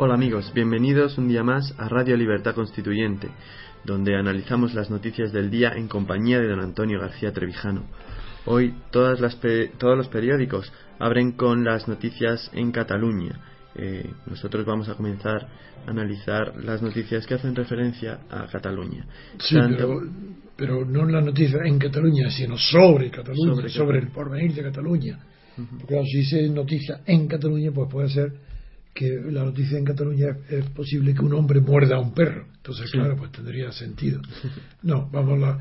Hola amigos, bienvenidos un día más a Radio Libertad Constituyente, donde analizamos las noticias del día en compañía de don Antonio García Trevijano. Hoy todas las todos los periódicos abren con las noticias en Cataluña. Eh, nosotros vamos a comenzar a analizar las noticias que hacen referencia a Cataluña. Sí, pero, pero, no las noticias en Cataluña, sino sobre Cataluña, sobre, el porvenir de Cataluña. Porque si se noticia en Cataluña, pues puede ser que la noticia en Cataluña es, posible que un hombre muerda a un perro. Entonces, claro, pues tendría sentido. No, vamos a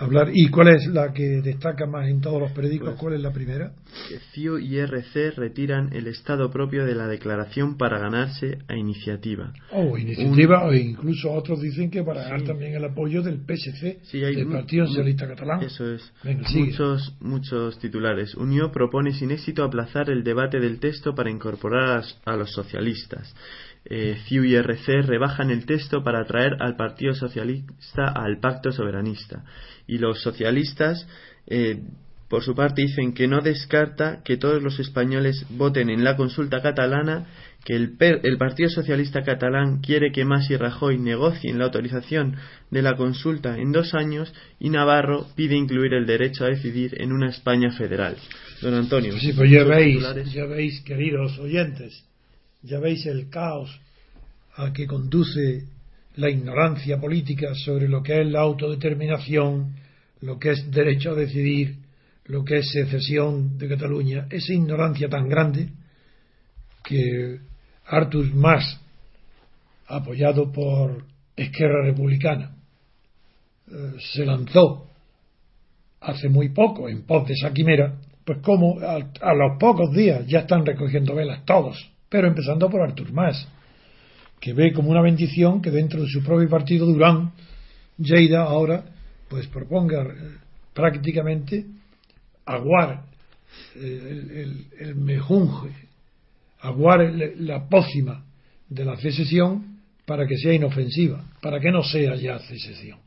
hablar. ¿Y cuál es la que destaca más en todos los periódicos? Pues, ¿Cuál es la primera? Que CIO y RC retiran el estado propio de la declaración para ganarse a iniciativa. Oh, iniciativa, o incluso otros dicen que para ganar también el apoyo del PSC, del Partido Socialista Catalán. Eso es. muchos, muchos titulares. Unió propone sin éxito aplazar el debate del texto para incorporar a, los socialistas. Eh, CIU y RC rebajan el texto para atraer al Partido Socialista al pacto soberanista y los socialistas, eh, por su parte, dicen que no descarta que todos los españoles voten en la consulta catalana, que el, el Partido Socialista catalán quiere que Mas y Rajoy negocien la autorización de la consulta en dos años y Navarro pide incluir el derecho a decidir en una España federal. Don Antonio. Sí, pues ya veis, ya veis, queridos oyentes, ya veis el caos a que conduce la ignorancia política sobre lo que es la autodeterminación, lo que es derecho a decidir, lo que es secesión de Cataluña, esa ignorancia tan grande que Artur Mas, apoyado por Esquerra Republicana, eh, se lanzó hace muy poco en pos de esa quimera, pues como a, a los pocos días ya están recogiendo velas todos, pero empezando por Artur Mas que ve como una bendición que dentro de su propio partido Durán, Lleida ahora pues proponga eh, prácticamente aguar eh, el, mejunje, aguar la pócima de la secesión para que sea inofensiva, para que no sea ya secesión.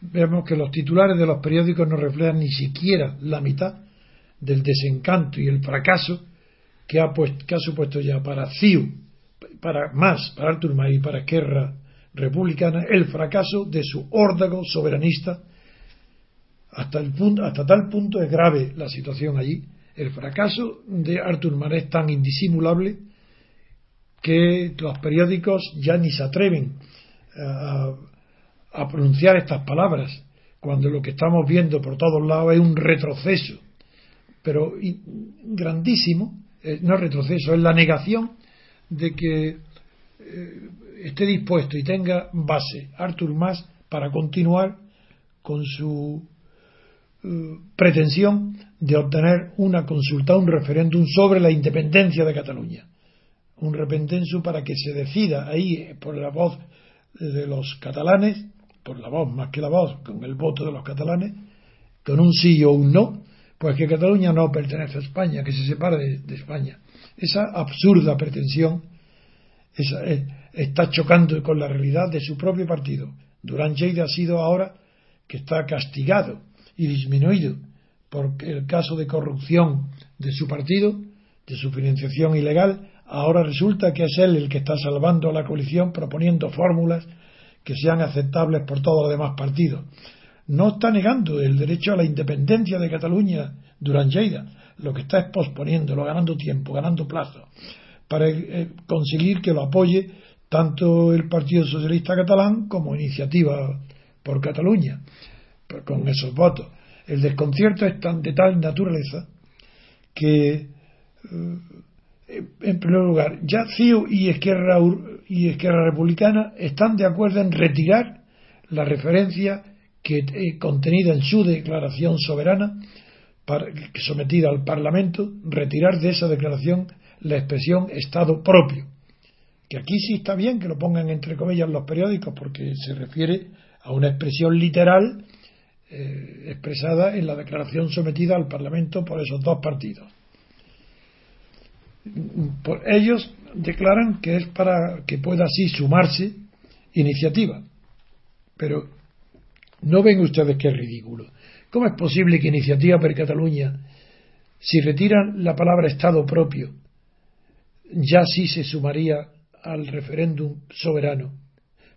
Vemos que los titulares de los periódicos no reflejan ni siquiera la mitad del desencanto y el fracaso que ha, que ha supuesto ya para CIU para más para Artur Mas y para Esquerra Republicana el fracaso de su órdago soberanista. Hasta, el punto, hasta tal punto es grave la situación allí. El fracaso de Artur Mas es tan indisimulable que los periódicos ya ni se atreven a, a pronunciar estas palabras cuando lo que estamos viendo por todos lados es un retroceso pero grandísimo eh, no retroceso es la negación de que eh, esté dispuesto y tenga base Artur Mas para continuar con su eh, pretensión de obtener una consulta, un referéndum sobre la independencia de Cataluña. Un repentenso para que se decida ahí por la voz de los catalanes, por la voz más que la voz, con el voto de los catalanes, con un sí o un no, pues que Cataluña no pertenece a España, que se separe de España. Esa absurda pretensión eh, está chocando con la realidad de su propio partido. Durán Lleida ha sido ahora que está castigado y disminuido por el caso de corrupción de su partido, de su financiación ilegal. Ahora resulta que es él el que está salvando a la coalición proponiendo fórmulas que sean aceptables por todos los demás partidos. No está negando el derecho a la independencia de Cataluña Durán Lleida, lo que está es posponiéndolo, ganando tiempo, ganando plazo, para eh, conseguir que lo apoye tanto el Partido Socialista Catalán como Iniciativa por Cataluña, con esos votos. El desconcierto es tan de tal naturaleza que, eh, en primer lugar, ya CIO y y Esquerra Republicana están de acuerdo en retirar la referencia que contenida en su declaración soberana sometida al Parlamento, retirar de esa declaración la expresión Estado propio. Que aquí sí está bien que lo pongan entre comillas los periódicos porque se refiere a una expresión literal eh, expresada en la declaración sometida al Parlamento por esos dos partidos. Por ellos declaran que es para que pueda así sumarse iniciativa. Pero no ven ustedes que es ridículo. ¿Cómo es posible que Iniciativa per Cataluña, si retiran la palabra Estado propio, ya sí se sumaría al referéndum soberano.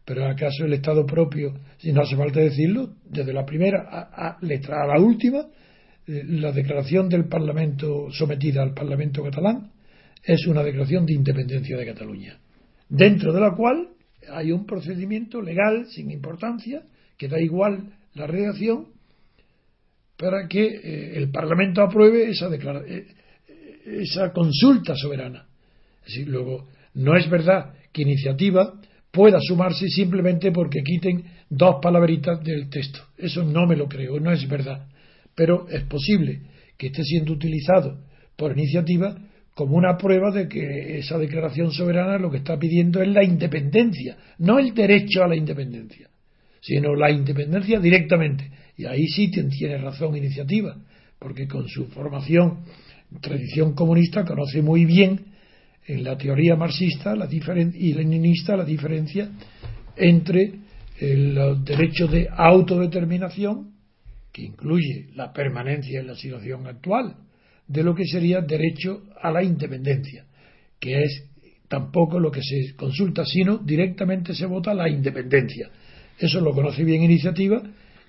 Pero ¿acaso el Estado propio, si no hace falta decirlo, desde la primera a, letra a la última, eh, la declaración del Parlamento sometida al Parlamento catalán es una declaración de independencia de Cataluña, dentro de la cual hay un procedimiento legal sin importancia que da igual la redacción para que eh, el Parlamento apruebe esa, eh, esa consulta soberana. Es luego, no es verdad que iniciativa pueda sumarse simplemente porque quiten dos palabritas del texto. Eso no me lo creo, no es verdad. Pero es posible que esté siendo utilizado por iniciativa como una prueba de que esa declaración soberana lo que está pidiendo es la independencia, no el derecho a la independencia, sino la independencia directamente. Y ahí sí tiene razón iniciativa, porque con su formación, tradición comunista, conoce muy bien en la teoría marxista la y leninista la diferencia entre el derecho de autodeterminación, que incluye la permanencia en la situación actual, de lo que sería derecho a la independencia, que es tampoco lo que se consulta, sino directamente se vota la independencia. Eso lo conoce bien iniciativa,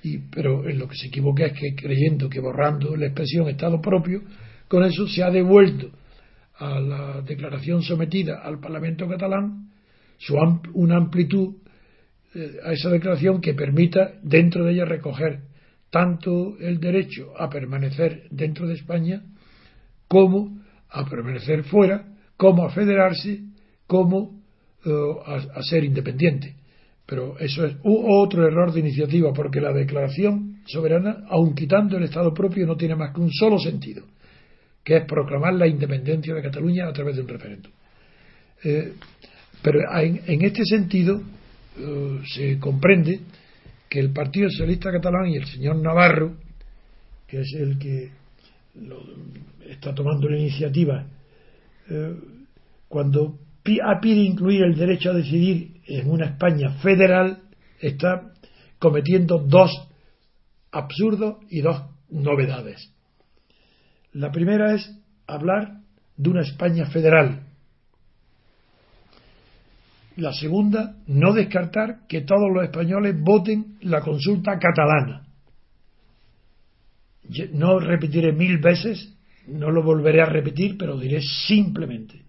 y, pero en lo que se equivoca es que creyendo que borrando la expresión Estado propio, con eso se ha devuelto a la declaración sometida al Parlamento catalán su una amplitud eh, a esa declaración que permita dentro de ella recoger tanto el derecho a permanecer dentro de España como a permanecer fuera, como a federarse, como eh, a, ser independiente. Pero eso es otro error de iniciativa, porque la declaración soberana, aun quitando el Estado propio, no tiene más que un solo sentido, que es proclamar la independencia de Cataluña a través de un referéndum. Eh, pero en, este sentido eh, se comprende que el Partido Socialista Catalán y el señor Navarro, que es el que está tomando la iniciativa, eh, cuando pide incluir el derecho a decidir en una España federal, está cometiendo dos absurdos y dos novedades. La primera es hablar de una España federal. La segunda, no descartar que todos los españoles voten la consulta catalana no repetiré mil veces, no lo volveré a repetir, pero diré simplemente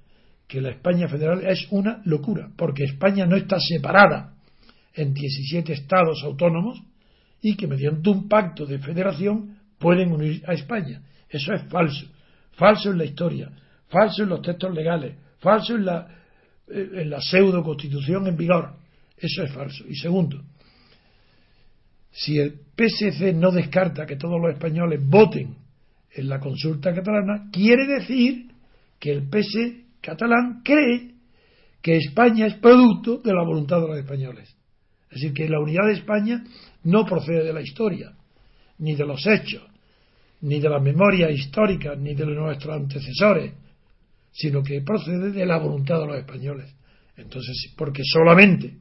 que la España federal es una locura, porque España no está separada en 17 estados autónomos y que mediante un pacto de federación pueden unir a España. Eso es falso. Falso en la historia, falso en los textos legales, falso en la, en la pseudo constitución en vigor. Eso es falso. Y segundo, si el PSC no descarta que todos los españoles voten en la consulta catalana, quiere decir que el PS catalán cree que España es producto de la voluntad de los españoles. Es decir, que la unidad de España no procede de la historia, ni de los hechos, ni de la memoria histórica, ni de nuestros antecesores, sino que procede de la voluntad de los españoles. Entonces, porque solamente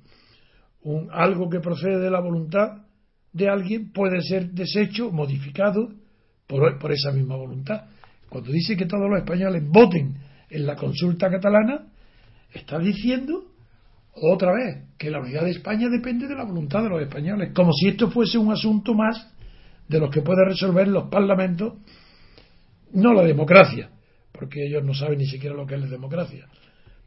un, algo que procede de la voluntad de alguien puede ser deshecho, modificado por, por esa misma voluntad. Cuando dice que todos los españoles voten en la consulta catalana, está diciendo otra vez que la unidad de España depende de la voluntad de los españoles, como si esto fuese un asunto más de los que puede resolver los parlamentos, no la democracia, porque ellos no saben ni siquiera lo que es la democracia,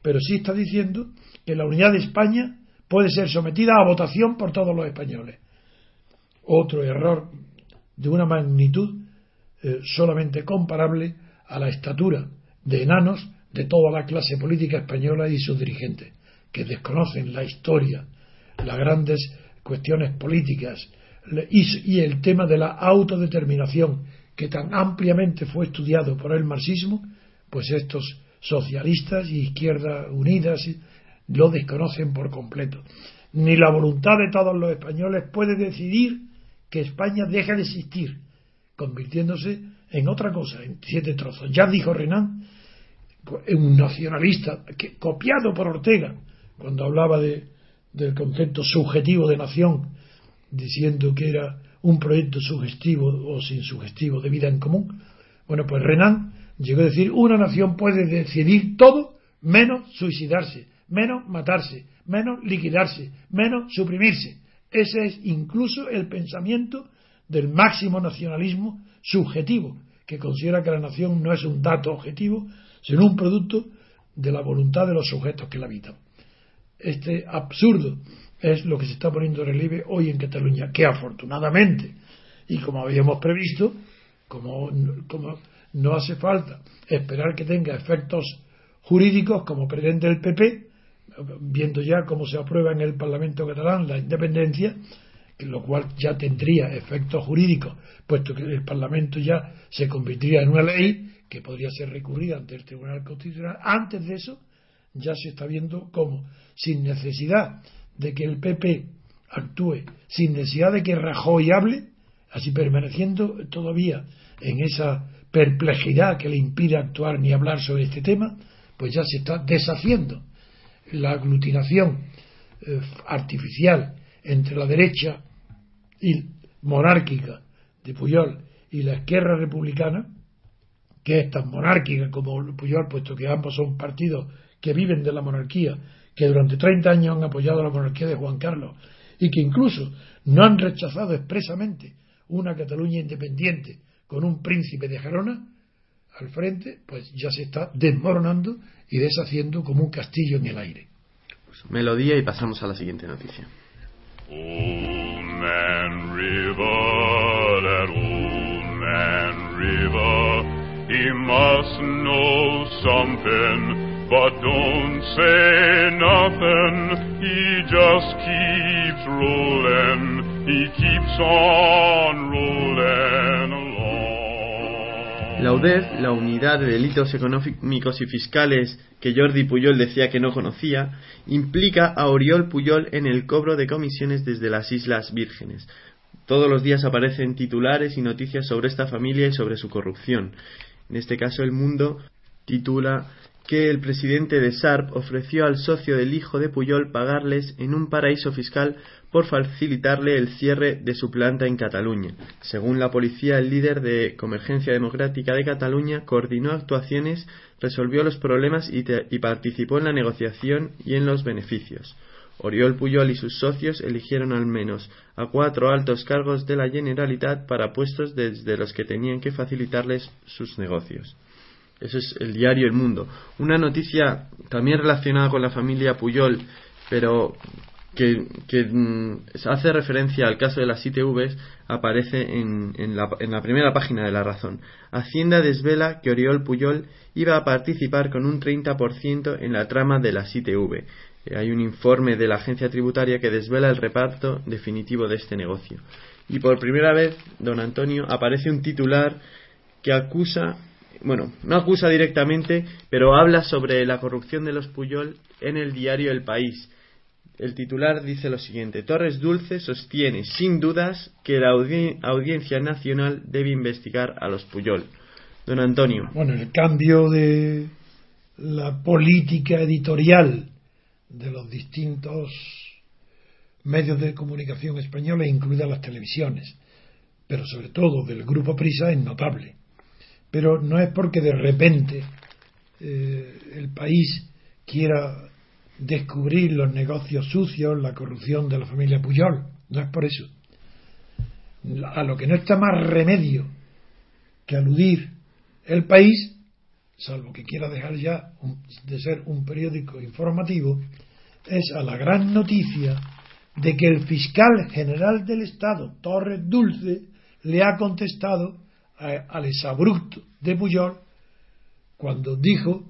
pero sí está diciendo que la unidad de España puede ser sometida a votación por todos los españoles. Otro error de una magnitud eh, solamente comparable a la estatura de enanos de toda la clase política española y sus dirigentes, que desconocen la historia, las grandes cuestiones políticas y, el tema de la autodeterminación que tan ampliamente fue estudiado por el marxismo, pues estos socialistas y izquierdas unidas lo desconocen por completo. Ni la voluntad de todos los españoles puede decidir que España deje de existir, convirtiéndose en otra cosa, en siete trozos. Ya dijo Renan, un nacionalista copiado por Ortega, cuando hablaba de, del concepto subjetivo de nación, diciendo que era un proyecto sugestivo o sin sugestivo de vida en común. Bueno, pues Renan llegó a decir, una nación puede decidir todo menos suicidarse, menos matarse, menos liquidarse, menos suprimirse. Ese es incluso el pensamiento del máximo nacionalismo subjetivo, que considera que la nación no es un dato objetivo, sino un producto de la voluntad de los sujetos que la habitan. Este absurdo es lo que se está poniendo en relieve hoy en Cataluña, que afortunadamente, y como habíamos previsto, como, como no hace falta esperar que tenga efectos jurídicos como pretende el PP, viendo ya cómo se aprueba en el Parlamento catalán la independencia, lo cual ya tendría efectos jurídicos, puesto que el Parlamento ya se convertiría en una ley que podría ser recurrida ante el Tribunal Constitucional. Antes de eso, ya se está viendo cómo, sin necesidad de que el PP actúe, sin necesidad de que Rajoy hable, así permaneciendo todavía en esa perplejidad que le impide actuar ni hablar sobre este tema, pues ya se está deshaciendo la aglutinación eh, artificial entre la derecha y monárquica de Puyol y la izquierda republicana, que es tan monárquica como Puyol, puesto que ambos son partidos que viven de la monarquía, que durante 30 años han apoyado la monarquía de Juan Carlos y que incluso no han rechazado expresamente una Cataluña independiente con un príncipe de Gerona al frente, pues ya se está desmoronando y deshaciendo como un castillo en el aire. Pues melodía y pasamos a la siguiente noticia. Old man river, that old man river, he must know something, but don't say nothing. He just keeps rolling, he keeps on rolling la UDEF, la Unidad de Delitos Económicos y Fiscales que Jordi Puyol decía que no conocía, implica a Oriol Puyol en el cobro de comisiones desde las Islas Vírgenes. Todos los días aparecen titulares y noticias sobre esta familia y sobre su corrupción. En este caso, El Mundo titula que el presidente de SARP ofreció al socio del hijo de Puyol pagarles en un paraíso fiscal por facilitarle el cierre de su planta en Cataluña. Según la policía, el líder de Convergencia Democrática de Cataluña coordinó actuaciones, resolvió los problemas y, y participó en la negociación y en los beneficios. Oriol Puyol y sus socios eligieron al menos a cuatro altos cargos de la Generalitat para puestos desde los que tenían que facilitarles sus negocios. Eso es el diario El Mundo. Una noticia también relacionada con la familia Puyol, pero que, mm, hace referencia al caso de las ITV, aparece en, la, en, la, primera página de La Razón. Hacienda desvela que Oriol Puyol iba a participar con un 30% en la trama de las ITV. Eh, hay un informe de la agencia tributaria que desvela el reparto definitivo de este negocio. Y por primera vez, don Antonio, aparece un titular que acusa bueno, no acusa directamente, pero habla sobre la corrupción de los Puyol en el diario El País. El titular dice lo siguiente: Torres Dulce sostiene, sin dudas, que la Audiencia Nacional debe investigar a los Puyol. Don Antonio. Bueno, el cambio de la política editorial de los distintos medios de comunicación españoles, incluidas las televisiones, pero sobre todo del Grupo Prisa, es notable pero no es porque de repente eh, el país quiera descubrir los negocios sucios, la corrupción de la familia Puyol, no es por eso. A lo que no está más remedio que aludir el país, salvo que quiera dejar ya de ser un periódico informativo, es a la gran noticia de que el fiscal general del Estado, Torres Dulce, le ha contestado al exabrupto de Puyol cuando dijo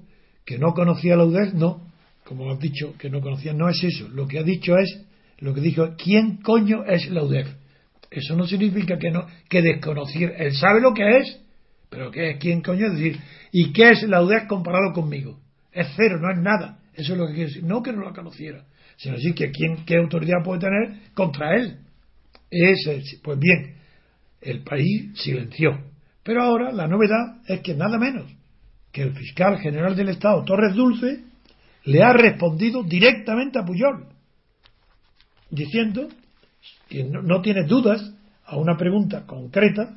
que no conocía la UDEF, no, como has dicho, que no conocía, no es eso. Lo que ha dicho es, lo que dijo, ¿quién coño es la UDEF? Eso no significa que no, que desconociera. Él sabe lo que es, pero ¿qué es quién coño es? decir, ¿y qué es la UDEF comparado conmigo? Es cero, no es nada. Eso es lo que quiere decir. No que no la conociera, sino decir que quién, qué autoridad puede tener contra él. Ese, pues bien, el país silenció. Pero ahora la novedad es que nada menos que el fiscal general del Estado, Torres Dulce, le ha respondido directamente a Puyol, diciendo que no, tiene dudas a una pregunta concreta,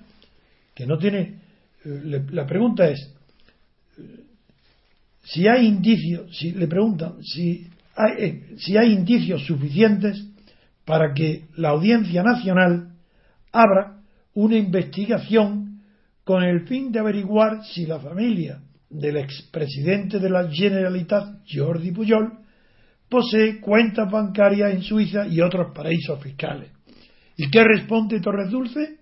que no tiene. Eh, la pregunta es: eh, si hay indicios, si le preguntan eh, si hay indicios suficientes para que la Audiencia Nacional abra una investigación con el fin de averiguar si la familia del expresidente de la Generalitat, Jordi Pujol, posee cuentas bancarias en Suiza y otros paraísos fiscales. ¿Y qué responde Torres Dulce?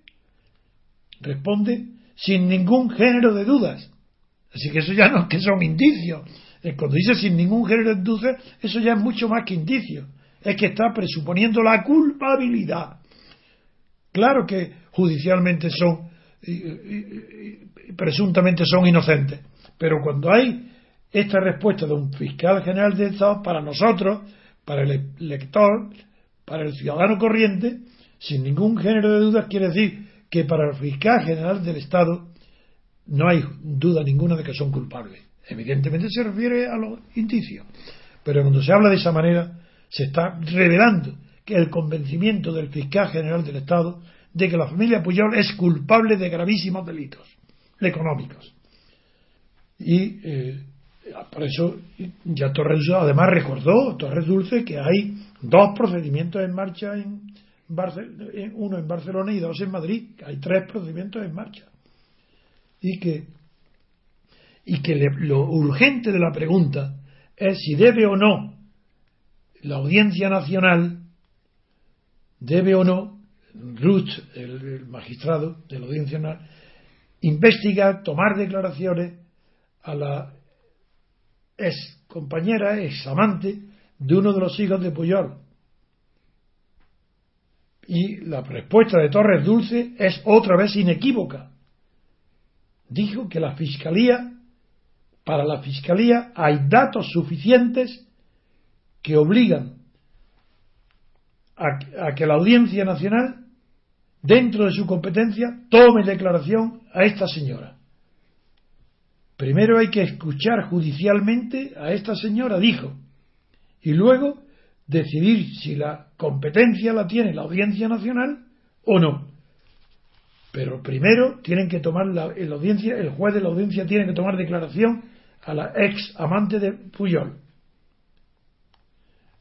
Responde sin ningún género de dudas. Así que eso ya no es que son indicios. Cuando dice sin ningún género de dudas, eso ya es mucho más que indicios. Es que está presuponiendo la culpabilidad. Claro que judicialmente son, presuntamente son inocentes, pero cuando hay esta respuesta de un fiscal general de Estado, para nosotros, para el lector, para el ciudadano corriente, sin ningún género de dudas, quiere decir que para el fiscal general del Estado no hay duda ninguna de que son culpables. Evidentemente se refiere a los indicios. Pero cuando se habla de esa manera, se está revelando que el convencimiento del fiscal general del Estado de que la familia Puyol es culpable de gravísimos delitos económicos. Y eh, por eso ya Torres además recordó, Torres Dulce, que hay dos procedimientos en marcha en, uno en Barcelona y dos en Madrid. Hay tres procedimientos en marcha. Y que, y que lo urgente de la pregunta es si debe o no la Audiencia Nacional, debe o no, Ruth, el, magistrado de la Audiencia Nacional, investigar, tomar declaraciones a la ex compañera, ex amante de uno de los hijos de Puyol, y la respuesta de Torres Dulce es otra vez inequívoca. Dijo que la Fiscalía, para la Fiscalía hay datos suficientes que obligan a, que la Audiencia Nacional, dentro de su competencia, tome declaración a esta señora. Primero hay que escuchar judicialmente a esta señora, dijo, y luego decidir si la competencia la tiene la Audiencia Nacional o no. Pero primero tienen que tomar la, audiencia, el juez de la audiencia tiene que tomar declaración a la ex amante de Puyol.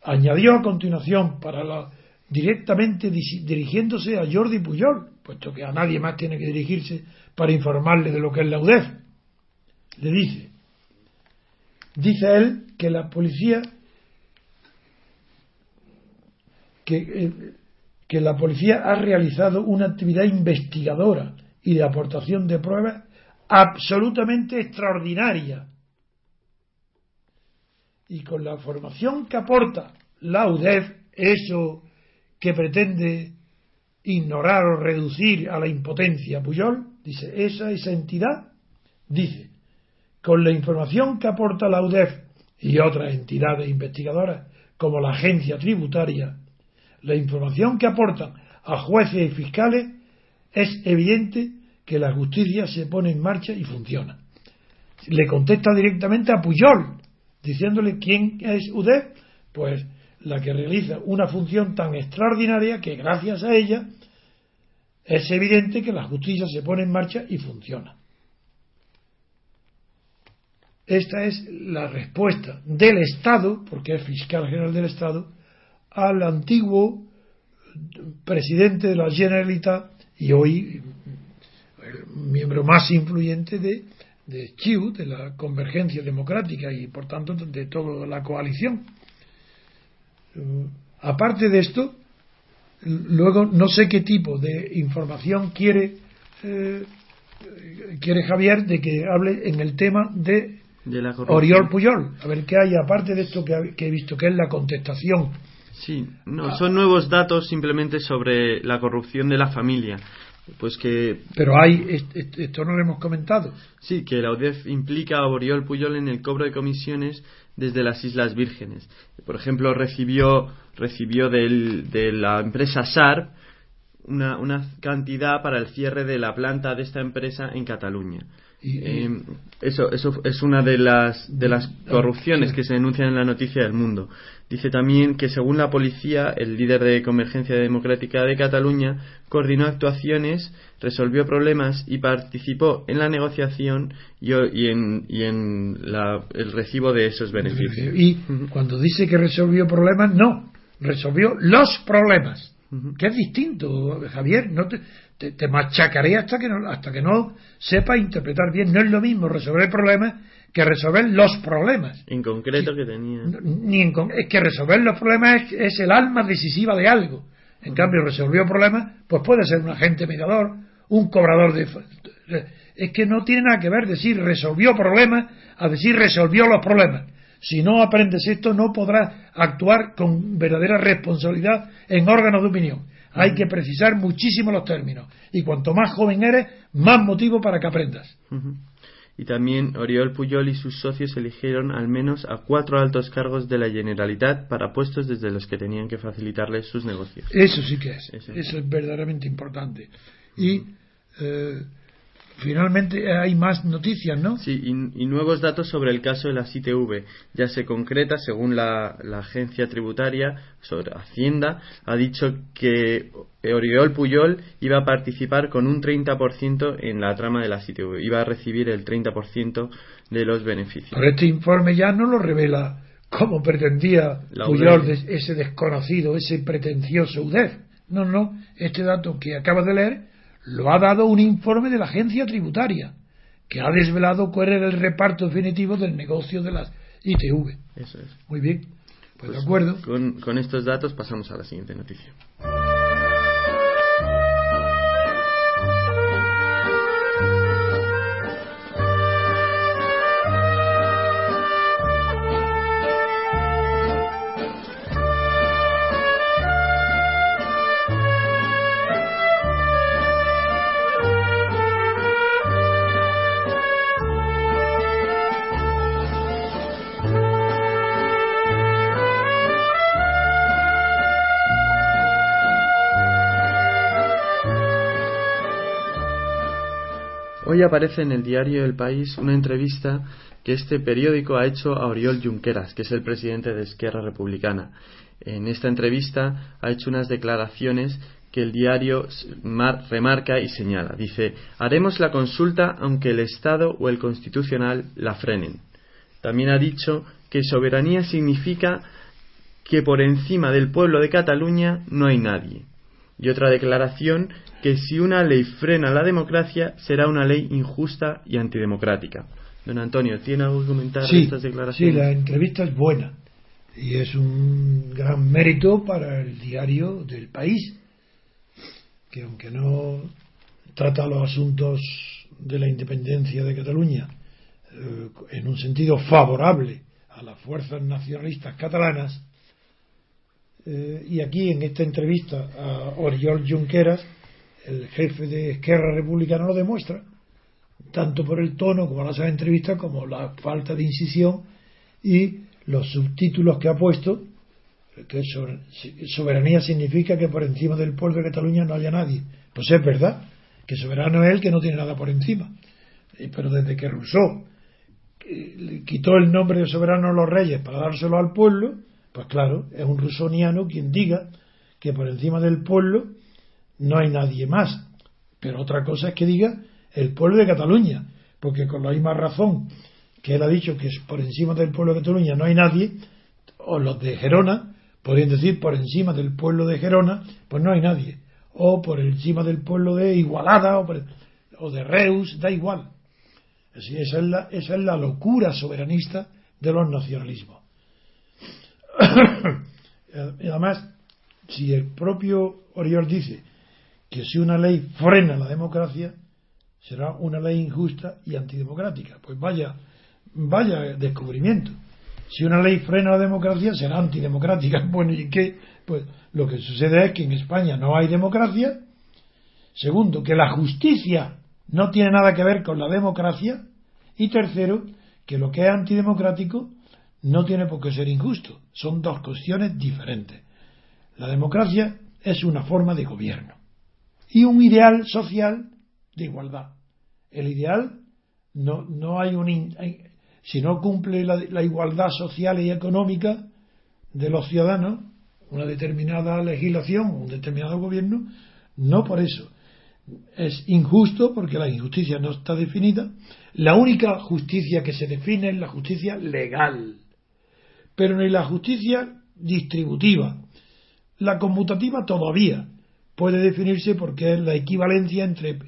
Añadió a continuación para la, directamente dirigiéndose a Jordi Puyol, puesto que a nadie más tiene que dirigirse para informarle de lo que es la UDEF. Le dice, dice él que la policía Eh, que, la policía ha realizado una actividad investigadora y de aportación de pruebas absolutamente extraordinaria. Y con la formación que aporta la UDEF, eso que pretende ignorar o reducir a la impotencia Puyol, dice, esa, esa entidad, dice, con la información que aporta la UDEF y otras entidades investigadoras, como la agencia tributaria la información que aportan a jueces y fiscales, es evidente que la justicia se pone en marcha y funciona. Le contesta directamente a Puyol, diciéndole quién es UDEF, pues la que realiza una función tan extraordinaria que gracias a ella es evidente que la justicia se pone en marcha y funciona. Esta es la respuesta del Estado, porque es fiscal general del Estado, al antiguo presidente de la Generalitat y hoy el miembro más influyente de, de CHIU, de la Convergencia Democrática y por tanto de toda la coalición. Uh, aparte de esto, luego no sé qué tipo de información quiere eh, quiere Javier de que hable en el tema de, Oriol Puyol. A ver qué hay aparte de esto que, que he visto, que es la contestación Sí, no, ah. son nuevos datos simplemente sobre la corrupción de la familia. Pues que. Pero hay. Esto no lo hemos comentado. Sí, que la UDEF implica a Oriol Puyol en el cobro de comisiones desde las Islas Vírgenes. Por ejemplo, recibió, recibió de la empresa SAR una, una cantidad para el cierre de la planta de esta empresa en Cataluña. Eh, eso, eso es una de las, de las corrupciones que se denuncian en la noticia del mundo. Dice también que según la policía, el líder de Convergencia Democrática de Cataluña coordinó actuaciones, resolvió problemas y participó en la negociación y, en, y en el recibo de esos beneficios. Y cuando dice que resolvió problemas, no, resolvió los problemas, que es distinto, Javier. No te, te, machacaré hasta que no, hasta que no sepa interpretar bien. No es lo mismo resolver problemas que resolver los problemas. En concreto que tenía. Ni es que resolver los problemas es, el alma decisiva de algo. En cambio, resolvió problemas, pues puede ser un agente mediador, un cobrador de. Es que no tiene nada que ver decir resolvió problemas a decir resolvió los problemas. Si no aprendes esto, no podrás actuar con verdadera responsabilidad en órganos de opinión. Hay que precisar muchísimo los términos. Y cuanto más joven eres, más motivo para que aprendas. Y también Oriol Puyol y sus socios eligieron al menos a cuatro altos cargos de la Generalitat para puestos desde los que tenían que facilitarles sus negocios. Eso sí que es. Eso, es verdaderamente importante. Y eh, finalmente hay más noticias, ¿no? Sí, y, nuevos datos sobre el caso de la ITV. Ya se concreta, según la, agencia tributaria sobre Hacienda, ha dicho que Oriol Puyol iba a participar con un 30% en la trama de la ITV. Iba a recibir el 30% de los beneficios. Pero este informe ya no lo revela como pretendía Puyol, ese desconocido, ese pretencioso UDEF. No, no, este dato que acabas de leer lo ha dado un informe de la agencia tributaria, que ha desvelado cuál era el reparto definitivo del negocio de las ITV. Eso es. Muy bien. Pues, de pues acuerdo. Con, con estos datos pasamos a la siguiente noticia. Hoy aparece en el diario El País una entrevista que este periódico ha hecho a Oriol Junqueras, que es el presidente de Esquerra Republicana. En esta entrevista ha hecho unas declaraciones que el diario remarca y señala. Dice, haremos la consulta aunque el Estado o el Constitucional la frenen. También ha dicho que soberanía significa que por encima del pueblo de Cataluña no hay nadie. Y otra declaración que si una ley frena la democracia será una ley injusta y antidemocrática. Don Antonio, ¿tiene algo que comentar sí, estas declaraciones? Sí, la entrevista es buena y es un gran mérito para el diario del país, que aunque no trata los asuntos de la independencia de Cataluña eh, en un sentido favorable a las fuerzas nacionalistas catalanas, eh, y aquí en esta entrevista a Oriol Junqueras, el jefe de Esquerra Republicana lo demuestra, tanto por el tono como las entrevistas, como la falta de incisión y los subtítulos que ha puesto, que soberanía significa que por encima del pueblo de Cataluña no haya nadie. Pues es verdad, que soberano es el que no tiene nada por encima. Pero desde que Rousseau quitó el nombre de soberano a los reyes para dárselo al pueblo, pues claro, es un rusoniano quien diga que por encima del pueblo no hay nadie más. Pero otra cosa es que diga el pueblo de Cataluña, porque con la misma razón que él ha dicho que por encima del pueblo de Cataluña no hay nadie, o los de Gerona, podrían decir por encima del pueblo de Gerona, pues no hay nadie. O por encima del pueblo de Igualada o, de Reus, da igual. Así, es la, esa es la locura soberanista de los nacionalismos. y además, si el propio Oriol dice que si una ley frena la democracia, será una ley injusta y antidemocrática. Pues vaya, vaya descubrimiento. Si una ley frena la democracia, será antidemocrática. Bueno, ¿y qué? Pues lo que sucede es que en España no hay democracia. Segundo, que la justicia no tiene nada que ver con la democracia. Y tercero, que lo que es antidemocrático no tiene por qué ser injusto. Son dos cuestiones diferentes. La democracia es una forma de gobierno y un ideal social de igualdad. El ideal no, no hay un. Si no cumple la, igualdad social y económica de los ciudadanos, una determinada legislación, un determinado gobierno, no por eso. Es injusto porque la injusticia no está definida. La única justicia que se define es la justicia legal, pero ni la justicia distributiva. La conmutativa todavía puede definirse porque es la equivalencia entre,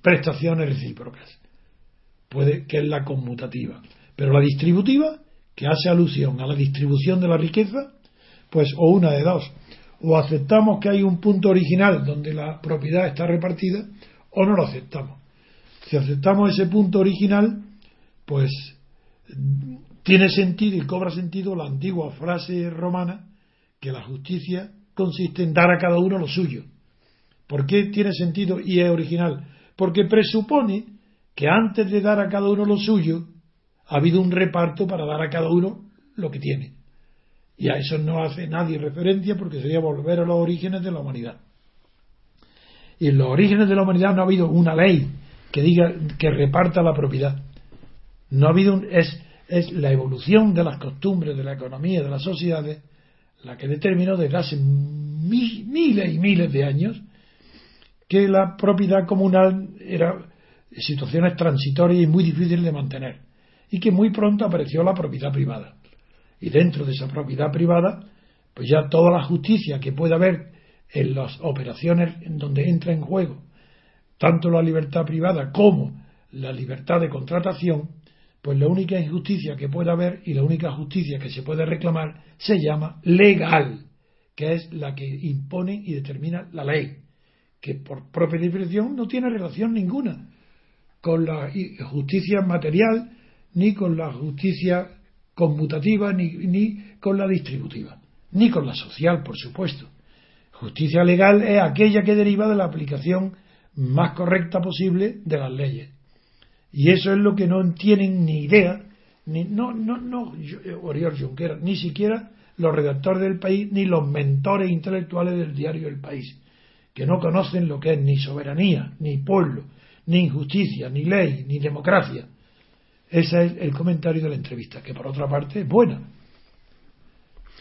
prestaciones recíprocas, puede que es la conmutativa. Pero la distributiva, que hace alusión a la distribución de la riqueza, pues o una de dos, o aceptamos que hay un punto original donde la propiedad está repartida, o no lo aceptamos. Si aceptamos ese punto original, pues tiene sentido y cobra sentido la antigua frase romana que la justicia consiste en dar a cada uno lo suyo. ¿Por qué tiene sentido y es original? Porque presupone que antes de dar a cada uno lo suyo, ha habido un reparto para dar a cada uno lo que tiene. Y a eso no hace nadie referencia porque sería volver a los orígenes de la humanidad. Y en los orígenes de la humanidad no ha habido una ley que diga que reparta la propiedad. No ha habido un, es, es la evolución de las costumbres, de la economía, de las sociedades, la que determinó desde hace miles y miles de años que la propiedad comunal era situaciones transitorias y muy difíciles de mantener y que muy pronto apareció la propiedad privada. Y dentro de esa propiedad privada pues ya toda la justicia que pueda haber en las operaciones en donde entra en juego tanto la libertad privada como la libertad de contratación pues la única injusticia que puede haber y la única justicia que se puede reclamar se llama legal, que es la que impone y determina la ley, que por propia definición no tiene relación ninguna con la justicia material, ni con la justicia conmutativa, ni, ni con la distributiva, ni con la social, por supuesto. Justicia legal es aquella que deriva de la aplicación más correcta posible de las leyes y eso es lo que no tienen ni idea, ni, no, no, no, Oriol Junqueras, ni siquiera los redactores del país, ni los mentores intelectuales del diario El País, que no conocen lo que es ni soberanía, ni pueblo, ni injusticia, ni ley, ni democracia. Ese es el comentario de la entrevista, que por otra parte es buena.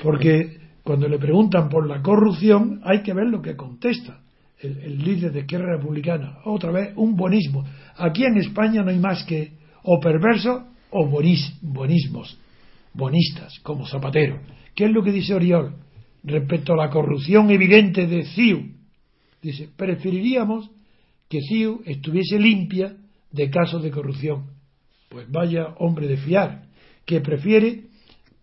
Porque cuando le preguntan por la corrupción, hay que ver lo que contesta el, líder de izquierda republicana, otra vez un bonismo. Aquí en España no hay más que o perversos o bonismos, bonistas, como Zapatero. ¿Qué es lo que dice Oriol respecto a la corrupción evidente de CIU? Dice, preferiríamos que CIU estuviese limpia de casos de corrupción. Pues vaya hombre de fiar, que prefiere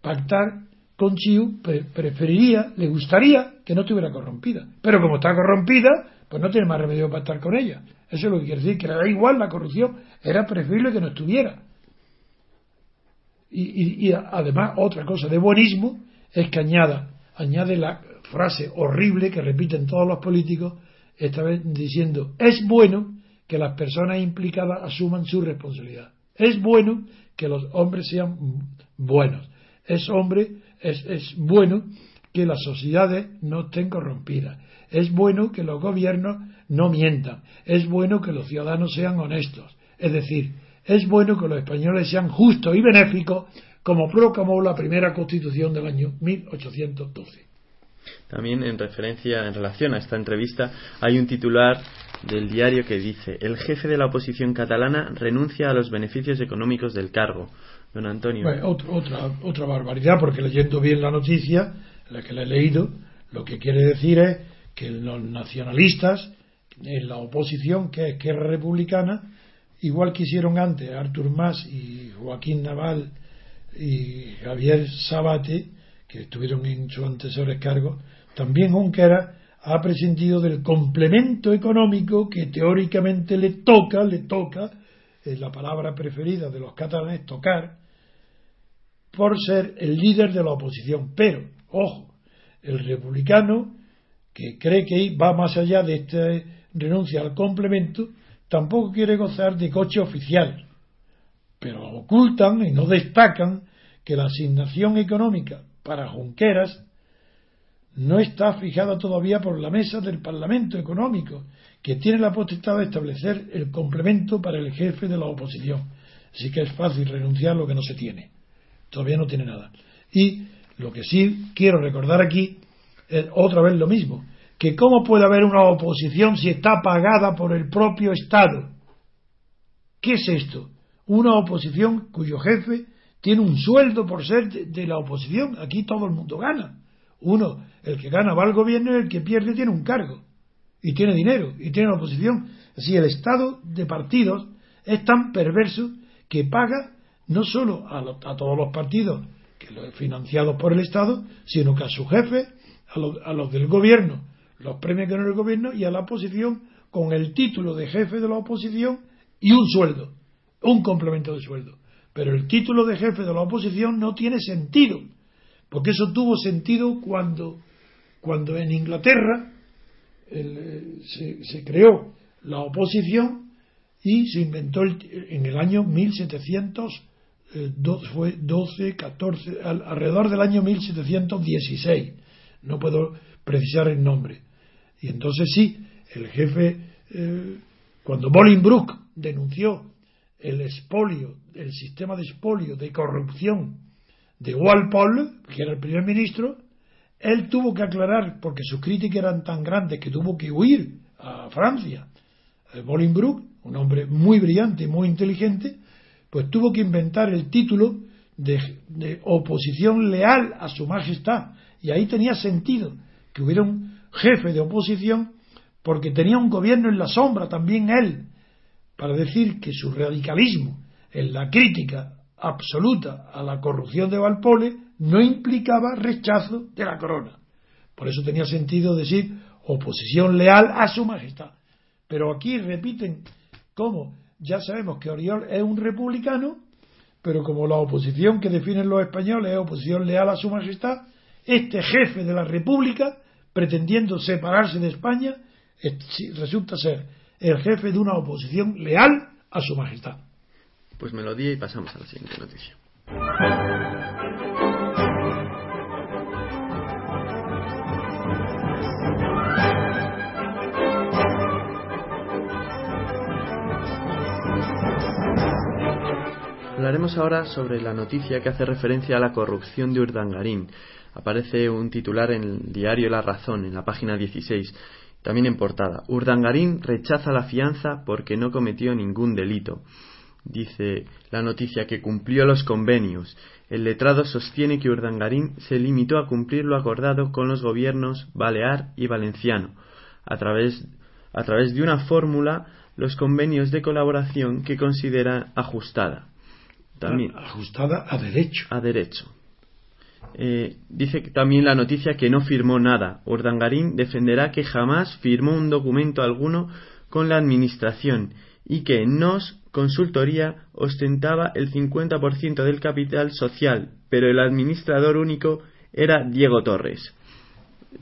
pactar con CIU, preferiría, le gustaría que no estuviera corrompida. Pero como está corrompida, pues no tiene más remedio para estar con ella. Eso es lo que quiere decir, que le da igual la corrupción, era preferible que no estuviera. Y, además, otra cosa de buenismo es que añada, añade la frase horrible que repiten todos los políticos, esta vez diciendo, es bueno que las personas implicadas asuman su responsabilidad. Es bueno que los hombres sean buenos. Es hombre, es, bueno que las sociedades no estén corrompidas. Es bueno que los gobiernos no mientan. Es bueno que los ciudadanos sean honestos. Es decir, es bueno que los españoles sean justos y benéficos, como proclamó la primera constitución del año 1812. También en referencia, en relación a esta entrevista, hay un titular del diario que dice: El jefe de la oposición catalana renuncia a los beneficios económicos del cargo. Don Antonio. otra, otra barbaridad, porque leyendo bien la noticia, la que le he leído, lo que quiere decir es que los nacionalistas, en la oposición, que es guerra republicana, igual que hicieron antes Artur Mas y Joaquín Naval y Javier Sabate, que estuvieron en sus antecesores cargos, también Junquera ha prescindido del complemento económico que teóricamente le toca, le toca, es la palabra preferida de los catalanes, tocar, por ser el líder de la oposición. Pero Ojo, el republicano que cree que va más allá de esta renuncia al complemento, tampoco quiere gozar de coche oficial, pero ocultan y no destacan que la asignación económica para Junqueras no está fijada todavía por la mesa del Parlamento Económico, que tiene la potestad de establecer el complemento para el jefe de la oposición. Así que es fácil renunciar a lo que no se tiene. Todavía no tiene nada. Y lo que sí quiero recordar aquí es otra vez lo mismo, que cómo puede haber una oposición si está pagada por el propio Estado. ¿Qué es esto? Una oposición cuyo jefe tiene un sueldo por ser de, la oposición. Aquí todo el mundo gana. Uno, el que gana va al gobierno y el que pierde tiene un cargo. Y tiene dinero, y tiene la oposición. Así el Estado de partidos es tan perverso que paga no solo a, a todos los partidos que los financiados por el Estado, sino que a su jefe, a, a los del gobierno, los premios que no el gobierno, y a la oposición con el título de jefe de la oposición y un sueldo, un complemento de sueldo. Pero el título de jefe de la oposición no tiene sentido, porque eso tuvo sentido cuando, cuando en Inglaterra eh, se, creó la oposición y se inventó en el año 1700 fue 12, 14, alrededor del año 1716. No puedo precisar el nombre. Y entonces sí, el jefe, eh, cuando Bolingbroke denunció el expolio, el sistema de expolio, de corrupción de Walpole, que era el primer ministro, él tuvo que aclarar, porque sus críticas eran tan grandes que tuvo que huir a Francia. Eh, Bolingbroke, un hombre muy brillante y muy inteligente, pues tuvo que inventar el título de, oposición leal a su majestad. Y ahí tenía sentido que hubiera un jefe de oposición, porque tenía un gobierno en la sombra también él, para decir que su radicalismo en la crítica absoluta a la corrupción de Valpole no implicaba rechazo de la corona. Por eso tenía sentido decir oposición leal a su majestad. Pero aquí repiten cómo ya sabemos que Oriol es un republicano, pero como la oposición que definen los españoles es oposición leal a su majestad, este jefe de la república, pretendiendo separarse de España, resulta ser el jefe de una oposición leal a su majestad. Pues melodía y pasamos a la siguiente noticia. Hablaremos ahora sobre la noticia que hace referencia a la corrupción de Urdangarín. Aparece un titular en el diario La Razón, en la página 16, también en portada. Urdangarín rechaza la fianza porque no cometió ningún delito. Dice la noticia que cumplió los convenios. El letrado sostiene que Urdangarín se limitó a cumplir lo acordado con los gobiernos balear y valenciano, a través, a través de una fórmula los convenios de colaboración que considera ajustada. También, ajustada a derecho. A derecho. Eh, dice también la noticia que no firmó nada. Urdangarín defenderá que jamás firmó un documento alguno con la Administración y que NOS Consultoría ostentaba el 50% del capital social, pero el administrador único era Diego Torres.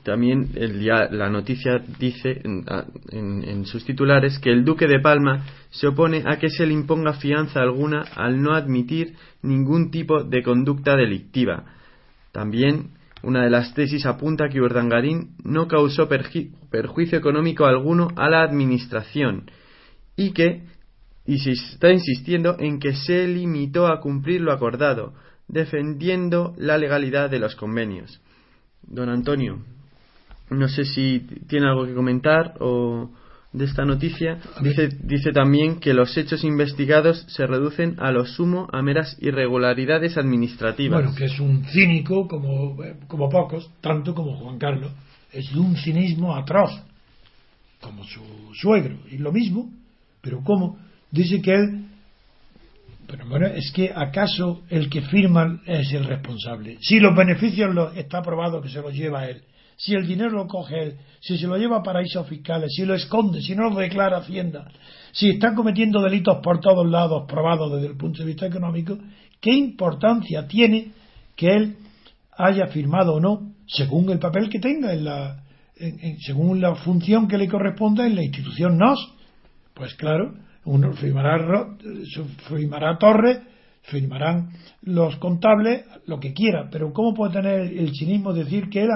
También la noticia dice en, en, sus titulares que el duque de Palma se opone a que se le imponga fianza alguna al no admitir ningún tipo de conducta delictiva también una de las tesis apunta que Urdangarín no causó perjuicio económico alguno a la administración y que y se está insistiendo en que se limitó a cumplir lo acordado, defendiendo la legalidad de los convenios. Don Antonio, no sé si tiene algo que comentar o de esta noticia, dice, dice también que los hechos investigados se reducen a lo sumo a meras irregularidades administrativas. Bueno, que es un cínico como, como pocos, tanto como Juan Carlos. Es de un cinismo atroz, como su suegro. Y lo mismo, pero ¿cómo? Dice que él. Pero bueno, es que acaso el que firma es el responsable. Si los beneficios lo, está probado que se los lleva él si el dinero lo coge él, si se lo lleva a paraísos fiscales, si lo esconde, si no lo declara Hacienda, si está cometiendo delitos por todos lados probados desde el punto de vista económico, ¿qué importancia tiene que él haya firmado o no, según el papel que tenga, en la, según la función que le corresponda en la institución NOS? Pues claro, uno firmará, firmará Torres, firmarán los contables, lo que quiera, pero ¿cómo puede tener el cinismo decir que él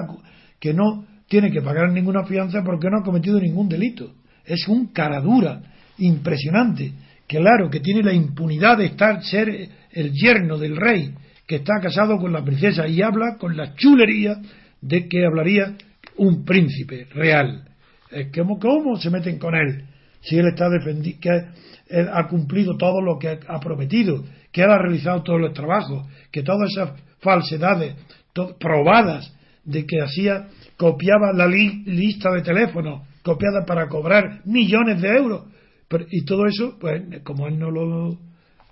que no tiene que pagar ninguna fianza porque no ha cometido ningún delito. Es un cara dura, impresionante, claro, que tiene la impunidad de estar, ser el yerno del rey, que está casado con la princesa y habla con la chulería de que hablaría un príncipe real. ¿Cómo, ¿Cómo se meten con él? Si él está defendiendo, que él ha cumplido todo lo que ha prometido, que él ha realizado todos los trabajos, que todas esas falsedades probadas de que hacía, copiaba la lista de teléfonos, copiada para cobrar millones de euros, y todo eso, pues, como él no lo,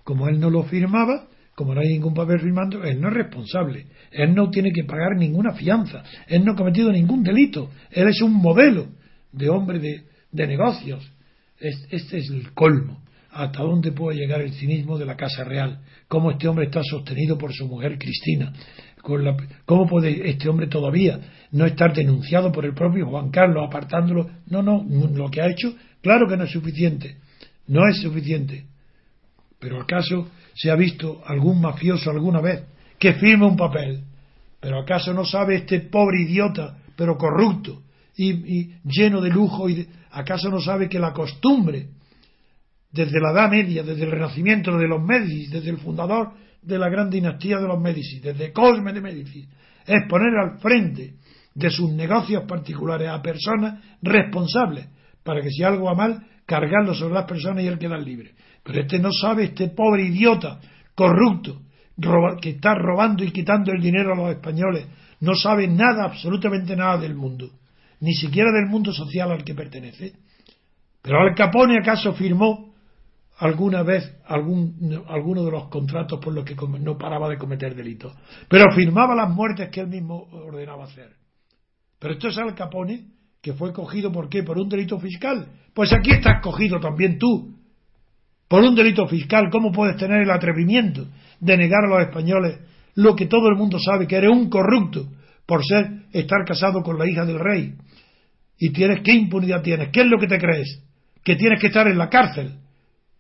como él no lo firmaba, como no hay ningún papel firmando, él no es responsable. Él no tiene que pagar ninguna fianza. Él no ha cometido ningún delito. Él es un modelo de hombre de, de negocios. Este es el colmo. Hasta dónde puede llegar el cinismo de la Casa Real. Cómo este hombre está sostenido por su mujer Cristina. ¿Cómo puede este hombre todavía no estar denunciado por el propio Juan Carlos, apartándolo? No, no, lo que ha hecho, claro que no es suficiente. No es suficiente. Pero ¿acaso se ha visto algún mafioso alguna vez que firme un papel? ¿Pero acaso no sabe este pobre idiota, pero corrupto y, lleno de lujo? Y ¿Acaso no sabe que la costumbre, desde la Edad Media, desde el Renacimiento de los Medici, desde el fundador de la gran dinastía de los Medici, desde Cosme de Medici, es poner al frente de sus negocios particulares a personas responsables, para que si algo va mal, cargarlo sobre las personas y él quedar libre. Pero este no sabe, este pobre idiota, corrupto, que está robando y quitando el dinero a los españoles, no sabe nada, absolutamente nada del mundo, ni siquiera del mundo social al que pertenece. Pero Al Capone acaso firmó alguna vez algún, alguno de los contratos por los que no paraba de cometer delitos, pero firmaba las muertes que él mismo ordenaba hacer. Pero esto es Al Capone, que fue cogido por qué? Por un delito fiscal. Pues aquí estás cogido también tú, por un delito fiscal, ¿cómo puedes tener el atrevimiento de negar a los españoles lo que todo el mundo sabe, que eres un corrupto por ser estar casado con la hija del rey? Y tienes, ¿qué impunidad tienes? ¿Qué es lo que te crees? Que tienes que estar en la cárcel.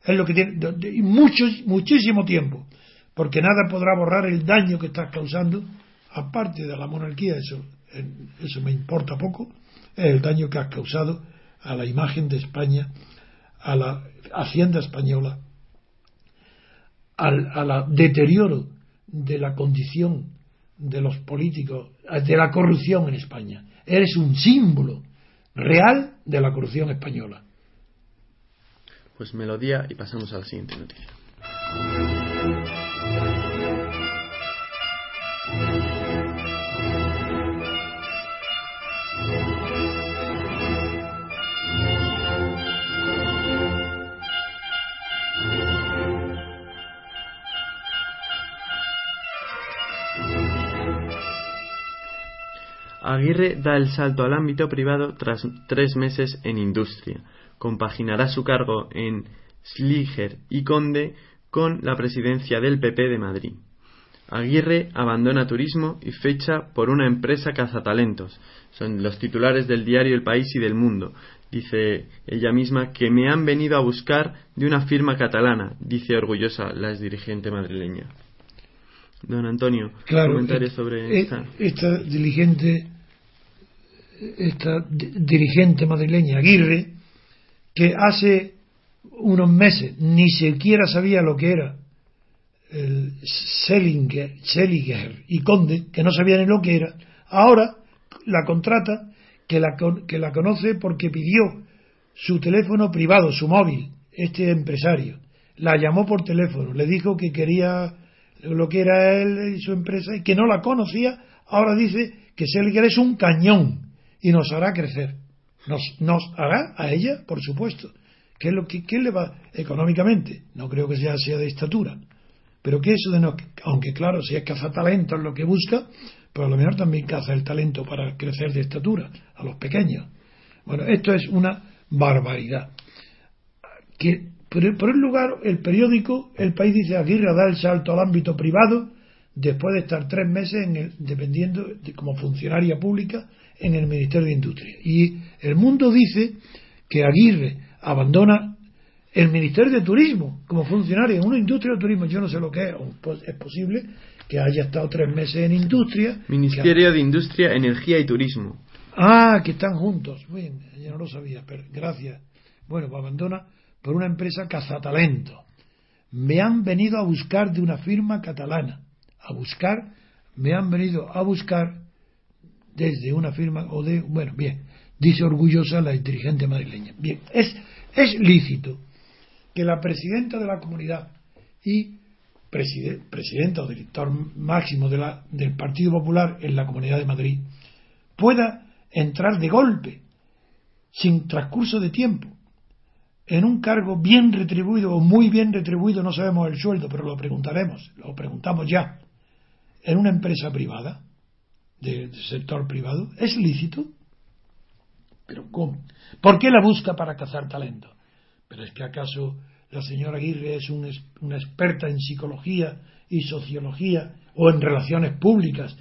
Es lo que tiene, mucho, muchísimo tiempo. Porque nada podrá borrar el daño que estás causando, aparte de la monarquía, eso, eso me importa poco, es el daño que has causado a la imagen de España a la hacienda española, al, deterioro de la condición de los políticos, de la corrupción en España. Eres un símbolo real de la corrupción española. Pues melodía y pasamos a la siguiente noticia. Aguirre da el salto al ámbito privado tras tres meses en industria. Compaginará su cargo en Sliger y Conde con la presidencia del PP de Madrid. Aguirre abandona turismo y fecha por una empresa cazatalentos. Son los titulares del diario El País y del Mundo. Dice ella misma que me han venido a buscar de una firma catalana, dice orgullosa la dirigente madrileña. Don Antonio, comentarios sobre eh, esta. Esta dirigente esta dirigente madrileña Aguirre, que hace unos meses ni siquiera sabía lo que era el Selinger, y Conde, que no sabía ni lo que era, ahora la contrata, que la, que la conoce porque pidió su teléfono privado, su móvil, este empresario. La llamó por teléfono, le dijo que quería lo que era él y su empresa y que no la conocía, ahora dice que Selinger es un cañón y nos hará crecer. Nos, nos hará a ella, por supuesto. ¿Qué es lo que le va económicamente? No creo que sea, sea de estatura. Pero que eso de no, aunque claro, si es caza talento es lo que busca, pero a lo mejor también caza el talento para crecer de estatura a los pequeños. Bueno, esto es una barbaridad. Que, por, el lugar, el periódico, el país dice Aguirre da el salto al ámbito privado después de estar tres meses en dependiendo de, como funcionaria pública en el Ministerio de Industria. Y el mundo dice que Aguirre abandona el Ministerio de Turismo como funcionario en una industria de turismo. Yo no sé lo que es, es posible que haya estado tres meses en industria. Ministerio de Industria, Energía y Turismo. Ah, que están juntos. Bien, ya no lo sabía, pero gracias. Bueno, pues abandona por una empresa cazatalento. Me han venido a buscar de una firma catalana. A buscar, me han venido a buscar desde una firma o de, bueno, bien, dice orgullosa la dirigente madrileña. Bien, es, es lícito que la presidenta de la comunidad y presidenta o director máximo de la, del Partido Popular en la Comunidad de Madrid pueda entrar de golpe, sin transcurso de tiempo, en un cargo bien retribuido o muy bien retribuido, no sabemos el sueldo, pero lo preguntaremos, lo preguntamos ya, en una empresa privada, del sector privado, ¿es lícito? ¿Pero cómo? ¿Por qué la busca para cazar talento? ¿Pero es que acaso la señora Aguirre es una experta en psicología y sociología o en relaciones públicas,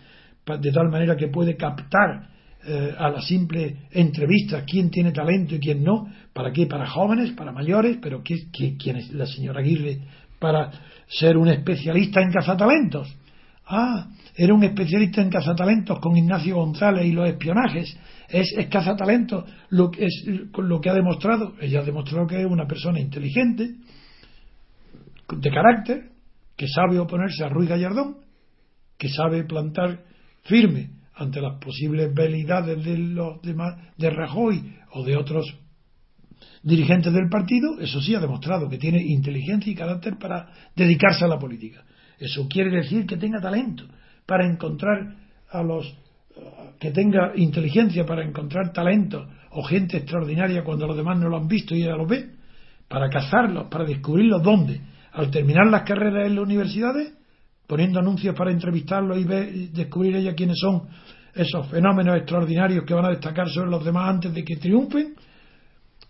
de tal manera que puede captar eh, a la simple entrevista quién tiene talento y quién no. ¿Para qué? Para jóvenes, para mayores, pero quién es la señora Aguirre para ser un especialista en cazatalentos? Ah, era un especialista en cazatalentos con Ignacio González y los espionajes. Es, es cazatalentos lo que, es, lo que ha demostrado. Ella ha demostrado que es una persona inteligente, de carácter, que sabe oponerse a Ruiz Gallardón, que sabe plantar firme ante las posibles velidades de los demás, de Rajoy o de otros dirigentes del partido, eso sí ha demostrado que tiene inteligencia y carácter para dedicarse a la política. Eso quiere decir que tenga talento para encontrar a los que tenga inteligencia para encontrar talento o gente extraordinaria cuando los demás no lo han visto y ella lo ve, para cazarlos, para descubrirlos dónde, al terminar las carreras en las universidades, poniendo anuncios para entrevistarlos y, ver, descubrir ella quiénes son esos fenómenos extraordinarios que van a destacar sobre los demás antes de que triunfen,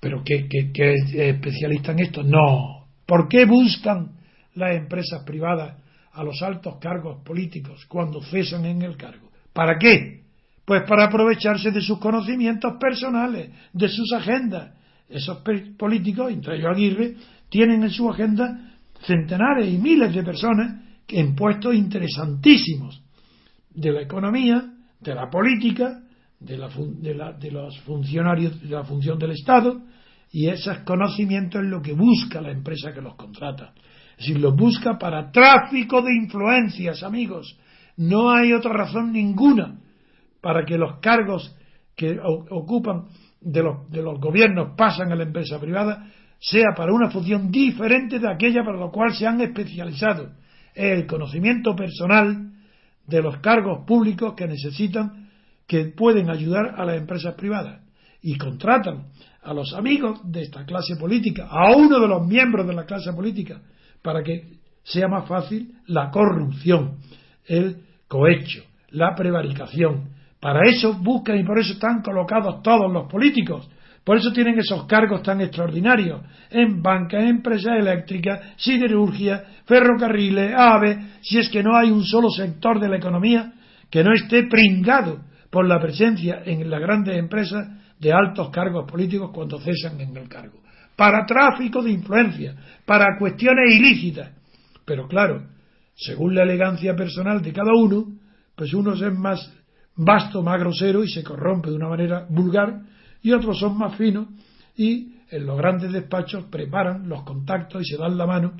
pero que, que es especialista en esto. No. ¿Por qué buscan las empresas privadas a los altos cargos políticos cuando cesan en el cargo. ¿Para qué? Pues para aprovecharse de sus conocimientos personales, de sus agendas. Esos políticos, entre ellos Aguirre, tienen en su agenda centenares y miles de personas en puestos interesantísimos de la economía, de la política, de, la, de, de los funcionarios de la función del Estado, y esos conocimientos es lo que busca la empresa que los contrata. Es decir, lo busca para tráfico de influencias, amigos. No hay otra razón ninguna para que los cargos que ocupan de los, de los gobiernos pasan a la empresa privada sea para una función diferente de aquella para la cual se han especializado. El conocimiento personal de los cargos públicos que necesitan, que pueden ayudar a las empresas privadas. Y contratan a los amigos de esta clase política, a uno de los miembros de la clase política, para que sea más fácil la corrupción, el cohecho, la prevaricación. Para eso buscan y por eso están colocados todos los políticos. Por eso tienen esos cargos tan extraordinarios en banca, en empresas eléctricas, siderurgia, ferrocarriles, aves, si es que no hay un solo sector de la economía que no esté pringado por la presencia en las grandes empresas de altos cargos políticos cuando cesan en el cargo para tráfico de influencia, para cuestiones ilícitas. Pero claro, según la elegancia personal de cada uno, pues unos es más vasto, más grosero y se corrompe de una manera vulgar, y otros son más finos y en los grandes despachos preparan los contactos y se dan la mano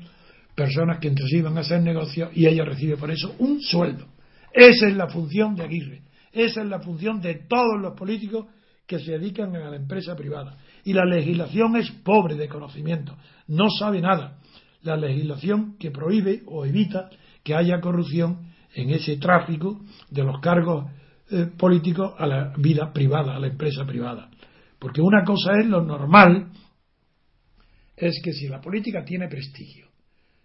personas que entre sí van a hacer negocios y ella recibe por eso un sueldo. Esa es la función de Aguirre, esa es la función de todos los políticos que se dedican a la empresa privada y la legislación es pobre de conocimiento, no sabe nada. La legislación que prohíbe o evita que haya corrupción en ese tráfico de los cargos eh, políticos a la vida privada, a la empresa privada. Porque una cosa es lo normal, es que si la política tiene prestigio,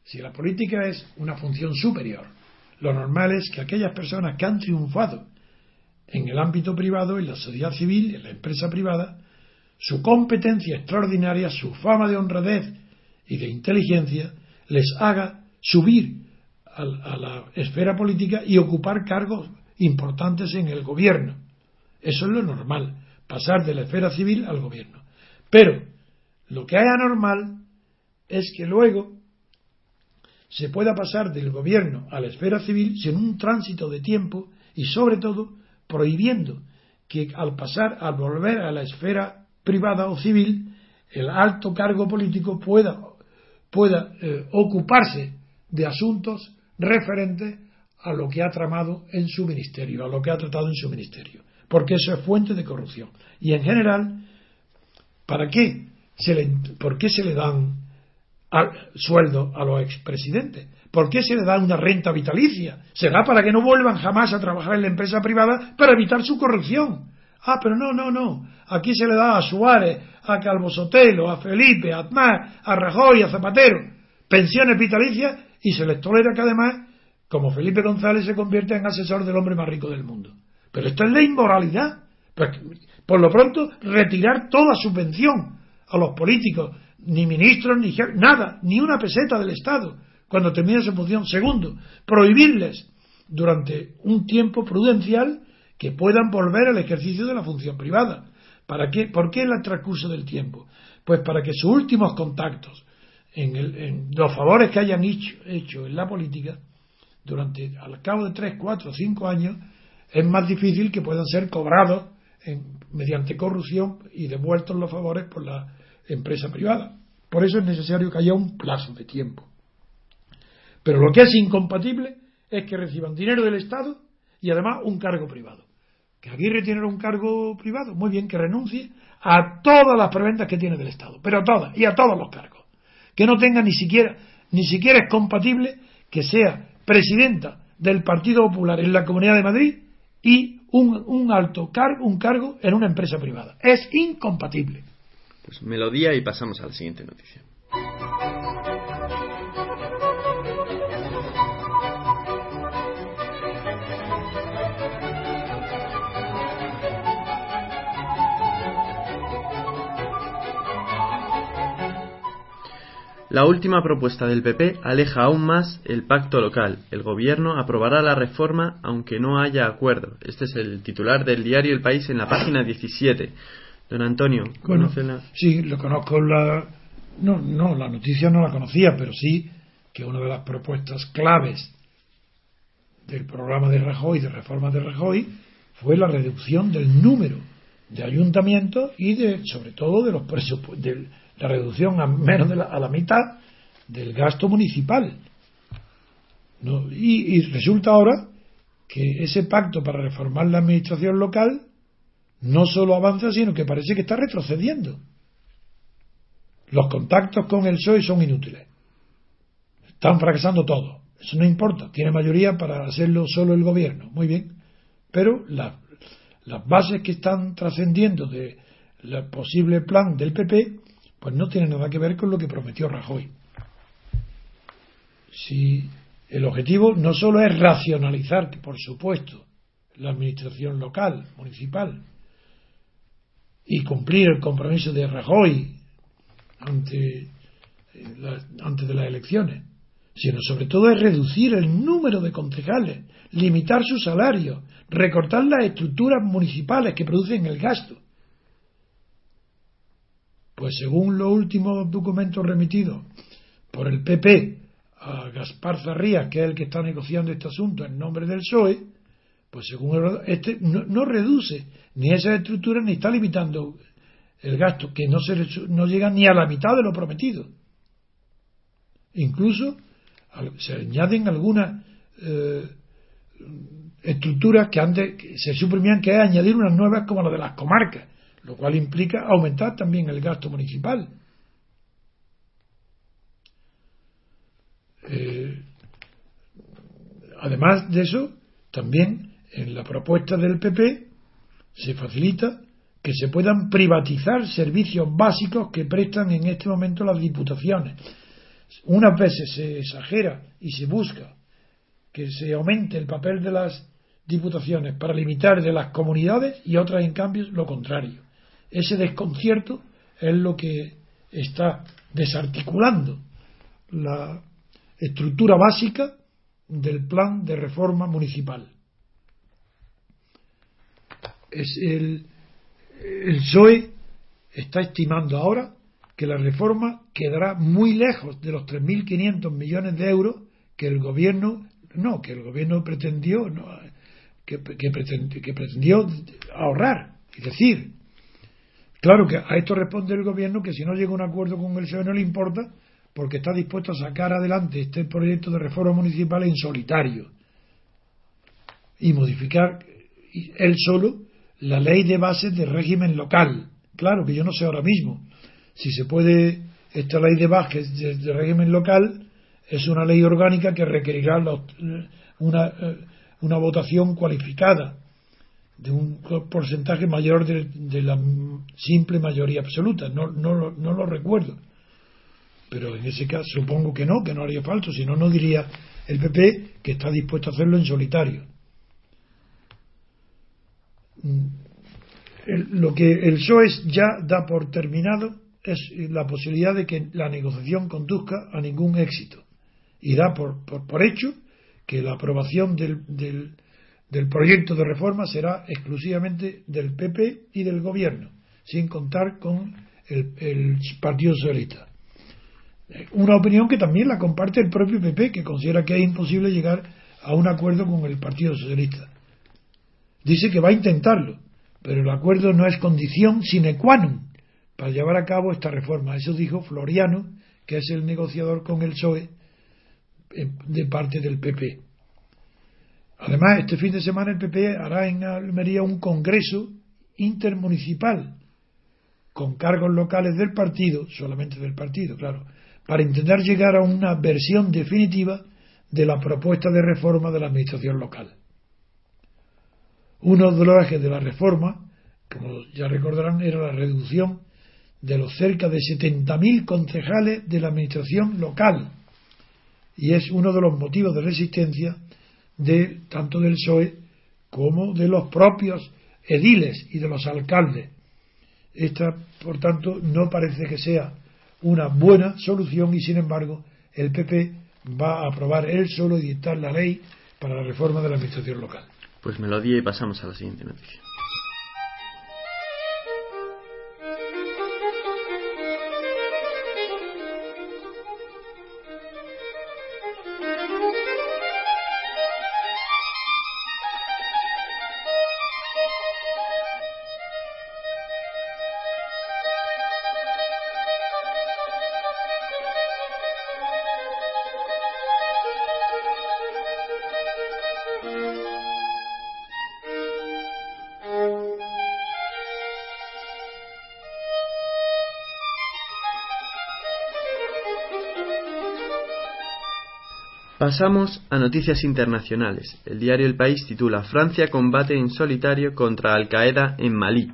si la política es una función superior, lo normal es que aquellas personas que han triunfado en el ámbito privado, en la sociedad civil, en la empresa privada, su competencia extraordinaria, su fama de honradez y de inteligencia les haga subir a, la esfera política y ocupar cargos importantes en el gobierno. Eso es lo normal, pasar de la esfera civil al gobierno. Pero lo que hay anormal es que luego se pueda pasar del gobierno a la esfera civil sin un tránsito de tiempo y sobre todo prohibiendo que al pasar, al volver a la esfera privada o civil, el alto cargo político pueda, eh, ocuparse de asuntos referentes a lo que ha tramado en su ministerio, a lo que ha tratado en su ministerio, porque eso es fuente de corrupción. Y en general, ¿para qué se le, ¿por qué se le dan sueldo a los expresidentes? ¿Por qué se le da una renta vitalicia? Será para que no vuelvan jamás a trabajar en la empresa privada para evitar su corrupción. Ah, pero no, no, no. Aquí se le da a Suárez, a Calvo Sotelo, a Felipe, a Aznar, a Rajoy, a Zapatero, pensiones vitalicias y se les tolera que además, como Felipe González se convierte en asesor del hombre más rico del mundo. Pero esto es la inmoralidad. Pues, por lo pronto, retirar toda subvención a los políticos, ni ministros, ni nada, ni una peseta del Estado cuando termine su función. Segundo, prohibirles durante un tiempo prudencial que puedan volver al ejercicio de la función privada. ¿Para qué? ¿Por qué el transcurso del tiempo? Pues para que sus últimos contactos, en, los favores que hayan hecho, en la política, durante al cabo de tres, cuatro, cinco años, es más difícil que puedan ser cobrados mediante corrupción y devueltos los favores por la empresa privada. Por eso es necesario que haya un plazo de tiempo. Pero lo que es incompatible es que reciban dinero del Estado y además un cargo privado. Que Aguirre tiene un cargo privado, muy bien, que renuncie a todas las preventas que tiene del Estado, pero a todas y a todos los cargos. Que no tenga ni siquiera, ni siquiera es compatible que sea presidenta del Partido Popular en la Comunidad de Madrid y un, alto cargo, un cargo en una empresa privada. Es incompatible. Pues melodía y pasamos a la siguiente noticia. La última propuesta del PP aleja aún más el pacto local. El gobierno aprobará la reforma aunque no haya acuerdo. Este es el titular del diario El País en la página 17. Don Antonio, ¿conoce la... Sí, lo conozco. La... No, no, la noticia no la conocía, pero sí que una de las propuestas claves del programa de Rajoy, de reforma de Rajoy, fue la reducción del número de ayuntamientos y de, sobre todo de los presupuestos la reducción a menos de la, a la mitad del gasto municipal. Y, y, resulta ahora que ese pacto para reformar la administración local no solo avanza, sino que parece que está retrocediendo. Los contactos con el PSOE son inútiles. Están fracasando todos. Eso no importa. Tiene mayoría para hacerlo solo el gobierno. Muy bien. Pero las bases que están trascendiendo del posible plan del PP pues no tiene nada que ver con lo que prometió Rajoy. Si el objetivo no solo es racionalizar, por supuesto, la administración local, municipal, y cumplir el compromiso de Rajoy ante, eh, antes de las elecciones, sino sobre todo es reducir el número de concejales, limitar su salario, recortar las estructuras municipales que producen el gasto. Pues según los últimos documentos remitidos por el PP a Gaspar Zarría, que es el que está negociando este asunto en nombre del PSOE, pues según este no, reduce ni esa estructura ni está limitando el gasto, que no, se, no llega ni a la mitad de lo prometido. Incluso se añaden algunas eh, estructuras que antes se suprimían, que es añadir unas nuevas como la de las comarcas, lo cual implica aumentar también el gasto municipal. Eh, además de eso, también en la propuesta del PP se facilita que se puedan privatizar servicios básicos que prestan en este momento las diputaciones. Unas veces se exagera y se busca que se aumente el papel de las diputaciones para limitar de las comunidades y otras en cambio lo contrario. Ese desconcierto es lo que está desarticulando la estructura básica del plan de reforma municipal. Es el, el PSOE está estimando ahora que la reforma quedará muy lejos de los 3.500 millones de euros que el gobierno, no, que el gobierno pretendió, que, que pretendió ahorrar. Es decir, Claro que a esto responde el gobierno que si no llega a un acuerdo con el PSOE no le importa porque está dispuesto a sacar adelante este proyecto de reforma municipal en solitario y modificar él solo la ley de bases de régimen local. Claro que yo no sé ahora mismo si se puede, esta ley de bases de, régimen local es una ley orgánica que requerirá una, eh, una votación cualificada de un porcentaje mayor de, la simple mayoría absoluta. No, no, no lo recuerdo. Pero en ese caso supongo que no, que no haría falta, si no, no diría el PP que está dispuesto a hacerlo en solitario. Mm, lo que el PSOE ya da por terminado es la posibilidad de que la negociación conduzca a ningún éxito y da por, por, hecho que la aprobación del, del, proyecto de reforma será exclusivamente del PP y del gobierno, sin contar con el, el Partido Socialista. Una opinión que también la comparte el propio PP, que considera que es imposible llegar a un acuerdo con el Partido Socialista. Dice que va a intentarlo, pero el acuerdo no es condición sine qua non para llevar a cabo esta reforma. Eso dijo Floriano, que es el negociador con el PSOE de parte del PP. Además, este fin de semana el PP hará en Almería un congreso intermunicipal con cargos locales del partido, solamente del partido, claro, para intentar llegar a una versión definitiva de la propuesta de reforma de la administración local. Uno de los ejes de la reforma, como ya recordarán, era la reducción de los cerca de 70.000 concejales de la administración local. Y es uno de los motivos de resistencia de tanto del PSOE como de los propios ediles y de los alcaldes. Esta, por tanto, no parece que sea una buena solución y, sin embargo, el PP va a aprobar él solo y dictar la ley para la reforma de la administración local. Pues melodía y pasamos a la siguiente noticia. Pasamos a noticias internacionales. El diario El País titula Francia combate en solitario contra Al Qaeda en Malí.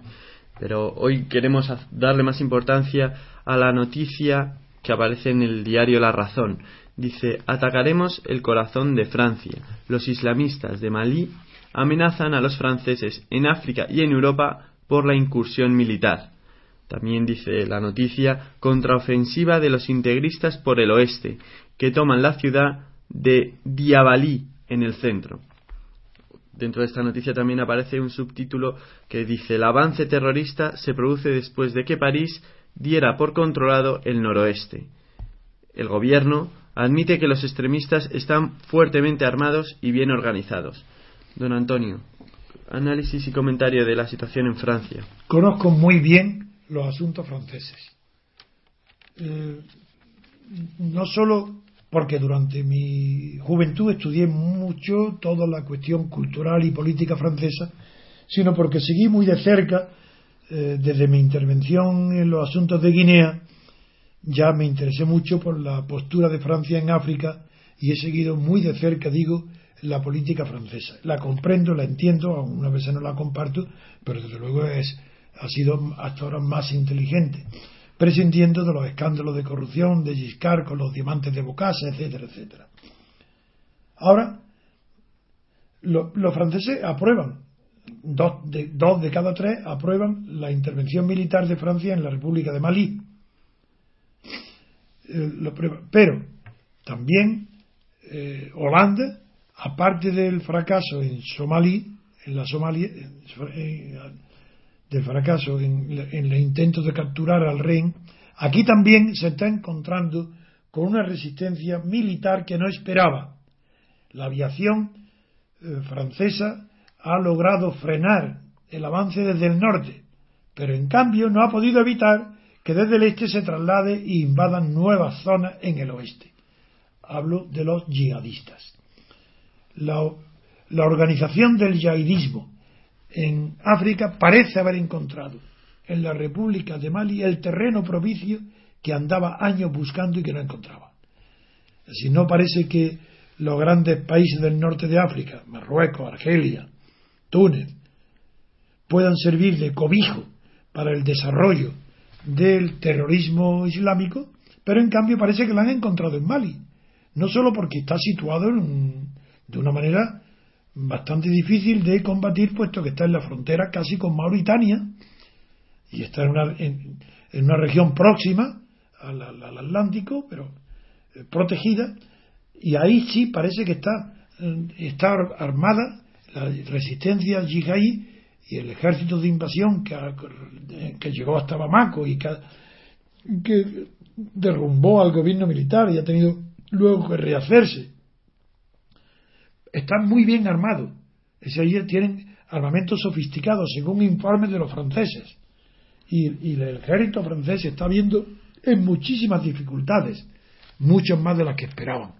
Pero hoy queremos darle más importancia a la noticia que aparece en el diario La Razón. Dice Atacaremos el corazón de Francia. Los islamistas de Malí amenazan a los franceses en África y en Europa por la incursión militar. También dice la noticia contraofensiva de los integristas por el oeste, que toman la ciudad de Diabalí en el centro. Dentro de esta noticia también aparece un subtítulo que dice el avance terrorista se produce después de que París diera por controlado el noroeste. El gobierno admite que los extremistas están fuertemente armados y bien organizados. Don Antonio, análisis y comentario de la situación en Francia. Conozco muy bien los asuntos franceses. Eh, no solo porque durante mi juventud estudié mucho toda la cuestión cultural y política francesa, sino porque seguí muy de cerca, eh, desde mi intervención en los asuntos de Guinea, ya me interesé mucho por la postura de Francia en África y he seguido muy de cerca, digo, la política francesa. La comprendo, la entiendo, algunas veces no la comparto, pero desde luego es, ha sido hasta ahora más inteligente prescindiendo de los escándalos de corrupción de Giscard con los diamantes de Bocasa, etcétera, etcétera. Ahora, los franceses aprueban, dos de, dos de, cada tres aprueban la intervención militar de Francia en la República de Malí. Eh, pero también eh, Holanda, aparte del fracaso en Somalí, en la Somalia, del fracaso en, el intento de capturar al rey, aquí también se está encontrando con una resistencia militar que no esperaba. La aviación eh, francesa ha logrado frenar el avance desde el norte, pero en cambio no ha podido evitar que desde el este se traslade e invadan nuevas zonas en el oeste. Hablo de los yihadistas. La, la organización del yihadismo en África parece haber encontrado en la República de Mali el terreno propicio que andaba años buscando y que no encontraba. Si no parece que los grandes países del norte de África, Marruecos, Argelia, Túnez, puedan servir de cobijo para el desarrollo del terrorismo islámico, pero en cambio parece que lo han encontrado en Mali. No solo porque está situado de una manera bastante difícil de combatir, puesto que está en la frontera casi con Mauritania y está en una, en, una región próxima al, Atlántico, pero eh, protegida, y ahí sí parece que está, eh, está armada la resistencia yihadí y el ejército de invasión que, que llegó hasta Bamako y que, que, derrumbó al gobierno militar y ha tenido luego que rehacerse. Están muy bien armados. Ese tienen armamentos sofisticados, según informes de los franceses. Y, el ejército francés está viendo en muchísimas dificultades, muchas más de las que esperaban.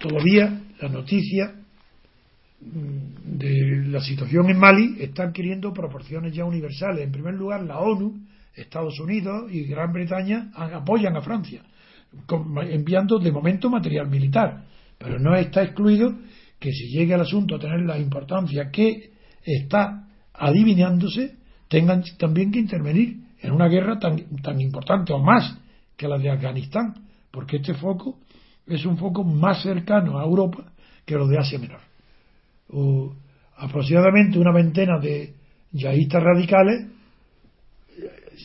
Todavía la noticia mm, de la situación en Mali está adquiriendo proporciones ya universales. En primer lugar, la ONU, Estados Unidos y Gran Bretaña apoyan a Francia, enviando de momento material militar. Pero no está excluido que si llegue el asunto a tener la importancia que está adivinándose, tengan también que intervenir en una guerra tan, tan importante o más que la de Afganistán, porque este foco es un foco más cercano a Europa que lo de Asia Menor. aproximadamente una veintena de yihadistas radicales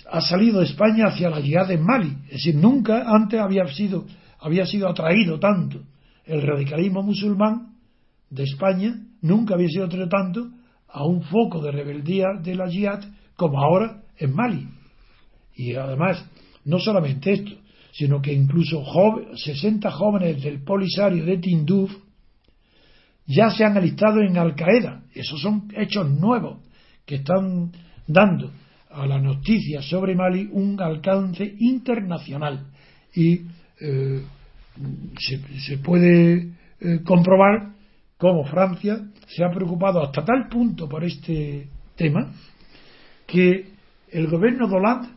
ha salido de España hacia la yihad en Mali. Es decir, nunca antes había sido, había sido atraído tanto el radicalismo musulmán de España, nunca había sido atraído tanto a un foco de rebeldía de la yihad como ahora en Mali. Y además, no solamente esto, sino que incluso 60 jóvenes del Polisario de Tinduf ya se han alistado en Al Qaeda. Esos son hechos nuevos que están dando a la noticia sobre Mali un alcance internacional. Y eh, se, puede eh, comprobar cómo Francia se ha preocupado hasta tal punto por este tema que el gobierno de Hollande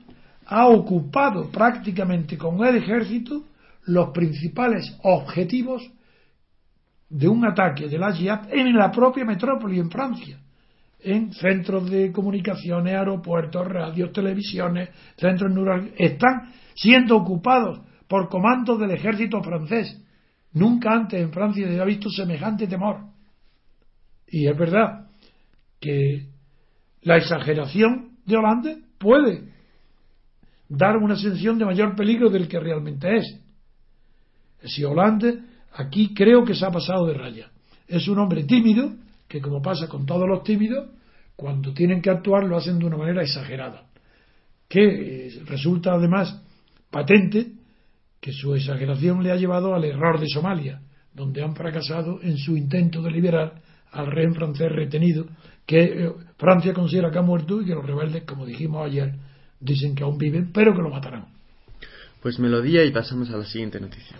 ha ocupado prácticamente con el ejército los principales objetivos de un ataque de la en la propia metrópoli en Francia, en centros de comunicaciones, aeropuertos, radios, televisiones, centros neurálgicos, están siendo ocupados por comandos del ejército francés. Nunca antes en Francia se había visto semejante temor. Y es verdad que la exageración de Hollande puede dar una sensación de mayor peligro del que realmente es. Si Hollande aquí creo que se ha pasado de raya. Es un hombre tímido que, como pasa con todos los tímidos, cuando tienen que actuar lo hacen de una manera exagerada. Que eh, resulta además patente que su exageración le ha llevado al error de Somalia, donde han fracasado en su intento de liberar al rey francés retenido, que eh, Francia considera que ha muerto y que los rebeldes, como dijimos ayer, Dicen que aún viven, pero que lo matarán. Pues melodía y pasamos a la siguiente noticia.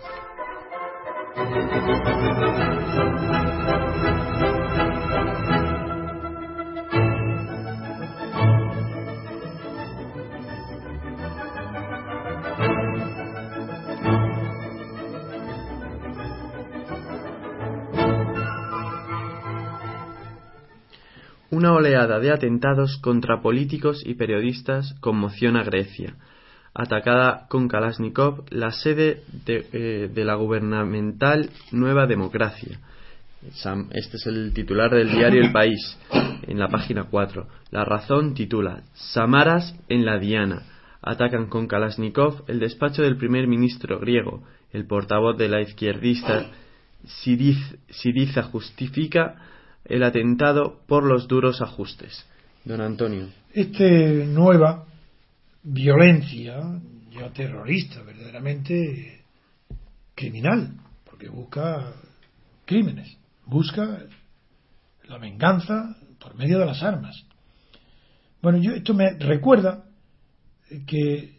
Una oleada de atentados contra políticos y periodistas conmociona Grecia. Atacada con Kalashnikov la sede de, eh, la gubernamental Nueva Democracia. Este es el titular del diario El País, en la página 4. La razón titula Samaras en la Diana. Atacan con Kalashnikov el despacho del primer ministro griego. El portavoz de la izquierdista Siriza justifica el atentado por los duros ajustes. Don Antonio. Esta nueva violencia, ya terrorista, verdaderamente criminal, porque busca crímenes, busca la venganza por medio de las armas. Bueno, yo, esto me recuerda que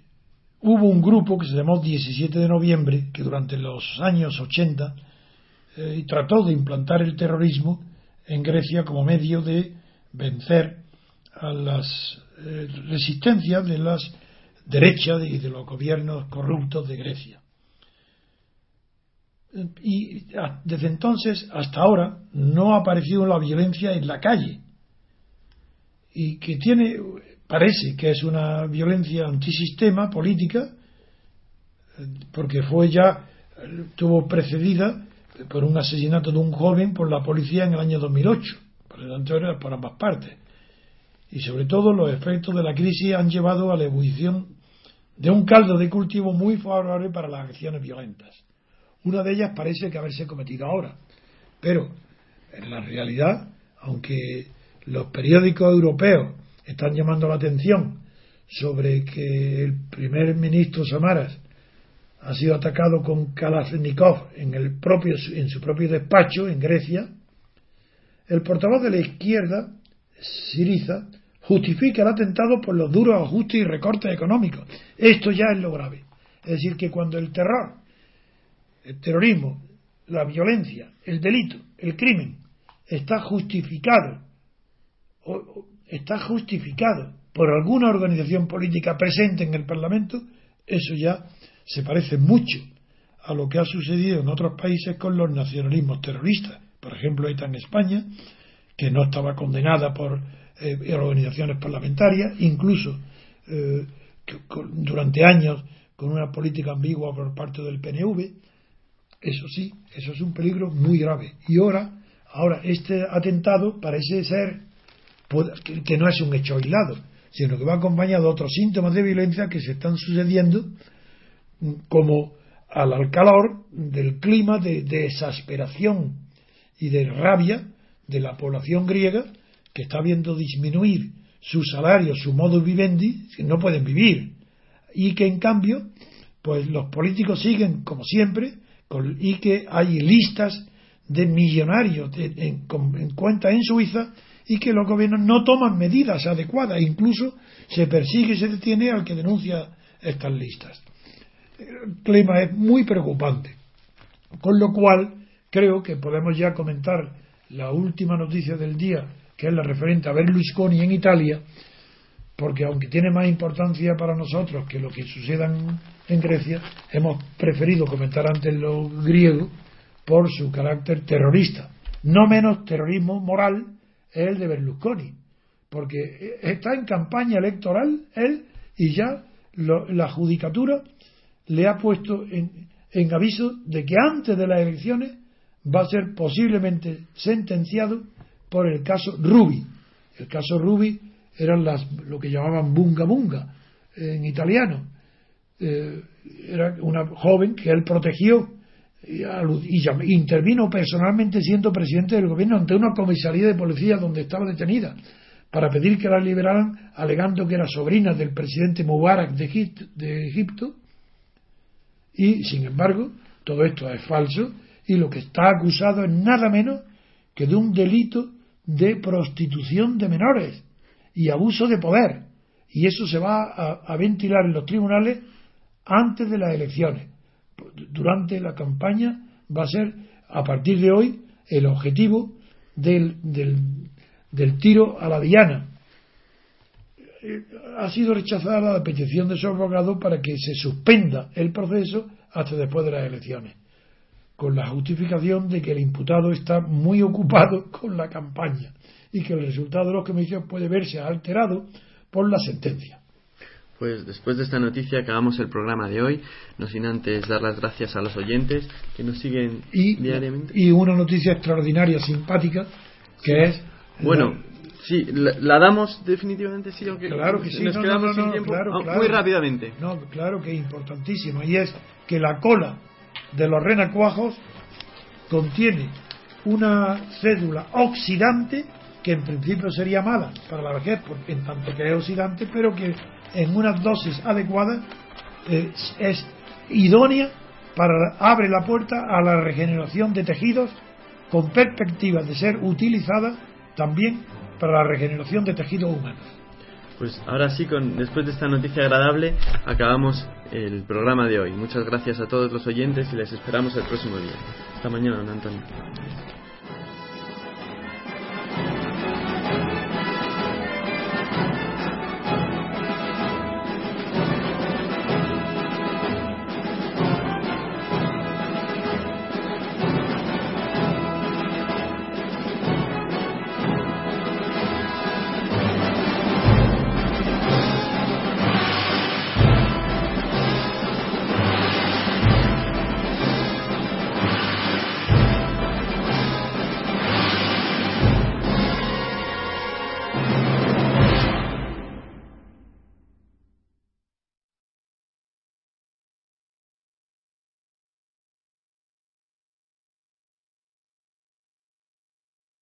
hubo un grupo que se llamó 17 de noviembre, que durante los años 80 eh, trató de implantar el terrorismo en Grecia como medio de vencer a las eh, resistencias de las derechas y de los gobiernos corruptos de Grecia. Y desde entonces hasta ahora no ha aparecido la violencia en la calle. Y que tiene parece que es una violencia antisistema política porque fue ya tuvo precedida por un asesinato de un joven por la policía en el año 2008 por lo tanto por ambas partes. Y sobre todo los efectos de la crisis han llevado a la ebullición de un caldo de cultivo muy favorable para las acciones violentas. Una de ellas parece que haberse cometido ahora, pero en la realidad, aunque los periódicos europeos están llamando la atención sobre que el primer ministro Samaras ha sido atacado con Kalashnikov en, el propio, en su propio despacho en Grecia, el portavoz de la izquierda, Siriza, justifica el atentado por los duros ajustes y recortes económicos. Esto ya es lo grave. Es decir, que cuando el terror, el terrorismo, la violencia, el delito, el crimen, está justificado, está justificado por alguna organización política presente en el Parlamento, eso ya se parece mucho a lo que ha sucedido en otros países con los nacionalismos terroristas. Por ejemplo, está en España, que no estaba condenada por eh, organizaciones parlamentarias, incluso eh, durante años con una política ambigua por parte del PNV. Eso sí, eso es un peligro muy grave. Y ahora, ahora este atentado parece ser que no es un hecho aislado, sino que va acompañado de otros síntomas de violencia que se están sucediendo como al calor del clima de, de exasperación y de rabia de la población griega que está viendo disminuir su salario, su modo vivendi, que no pueden vivir, y que en cambio, pues los políticos siguen como siempre, y que hay listas de millonarios en, cuenta en Suiza y que los gobiernos no toman medidas adecuadas, incluso se persigue y se detiene al que denuncia estas listas. El clima es muy preocupante, con lo cual creo que podemos ya comentar la última noticia del día que es la referente a Berlusconi en Italia, porque aunque tiene más importancia para nosotros que lo que suceda en, Grecia, hemos preferido comentar antes lo griego por su carácter terrorista. No menos terrorismo moral es el de Berlusconi, porque está en campaña electoral él y ya la judicatura le ha puesto en aviso de que antes de las elecciones va a ser posiblemente sentenciado por el caso Ruby. El caso Ruby eran las, lo que llamaban bunga bunga en italiano. Eh, era una joven que él protegió y, intervino personalmente siendo presidente del gobierno ante una comisaría de policía donde estaba detenida para pedir que la liberaran alegando que era sobrina del presidente Mubarak de de Egipto y sin embargo todo esto es falso y lo que está acusado es nada menos que de un delito de prostitución de menores y abuso de poder. Y eso se va a, ventilar en los tribunales antes de las elecciones. Durante la campaña va a ser, a partir de hoy, el objetivo del, del, tiro a la diana. Ha sido rechazada la petición de su abogado para que se suspenda el proceso hasta después de las elecciones con la justificación de que el imputado está muy ocupado con la campaña y que el resultado de los comicios puede verse alterado por la sentencia. Pues después de esta noticia acabamos el programa de hoy, no sin antes dar las gracias a los oyentes que nos siguen diariamente. Y una noticia extraordinaria, simpática, que es... Bueno, sí, la, damos definitivamente, sí, aunque claro que sí, nos quedamos sin tiempo. Ah, muy rápidamente. No, claro que es importantísimo, y es que la cola de los renacuajos contiene una cédula oxidante que en principio sería mala para la vejez en tanto que es oxidante pero que en unas dosis adecuadas eh, es idónea para abre la puerta a la regeneración de tejidos con perspectivas de ser utilizada también para la regeneración de tejidos humanos. Pues ahora sí, con, después de esta noticia agradable, acabamos el programa de hoy. Muchas gracias a todos los oyentes y les esperamos el próximo día. Hasta mañana, don Antonio.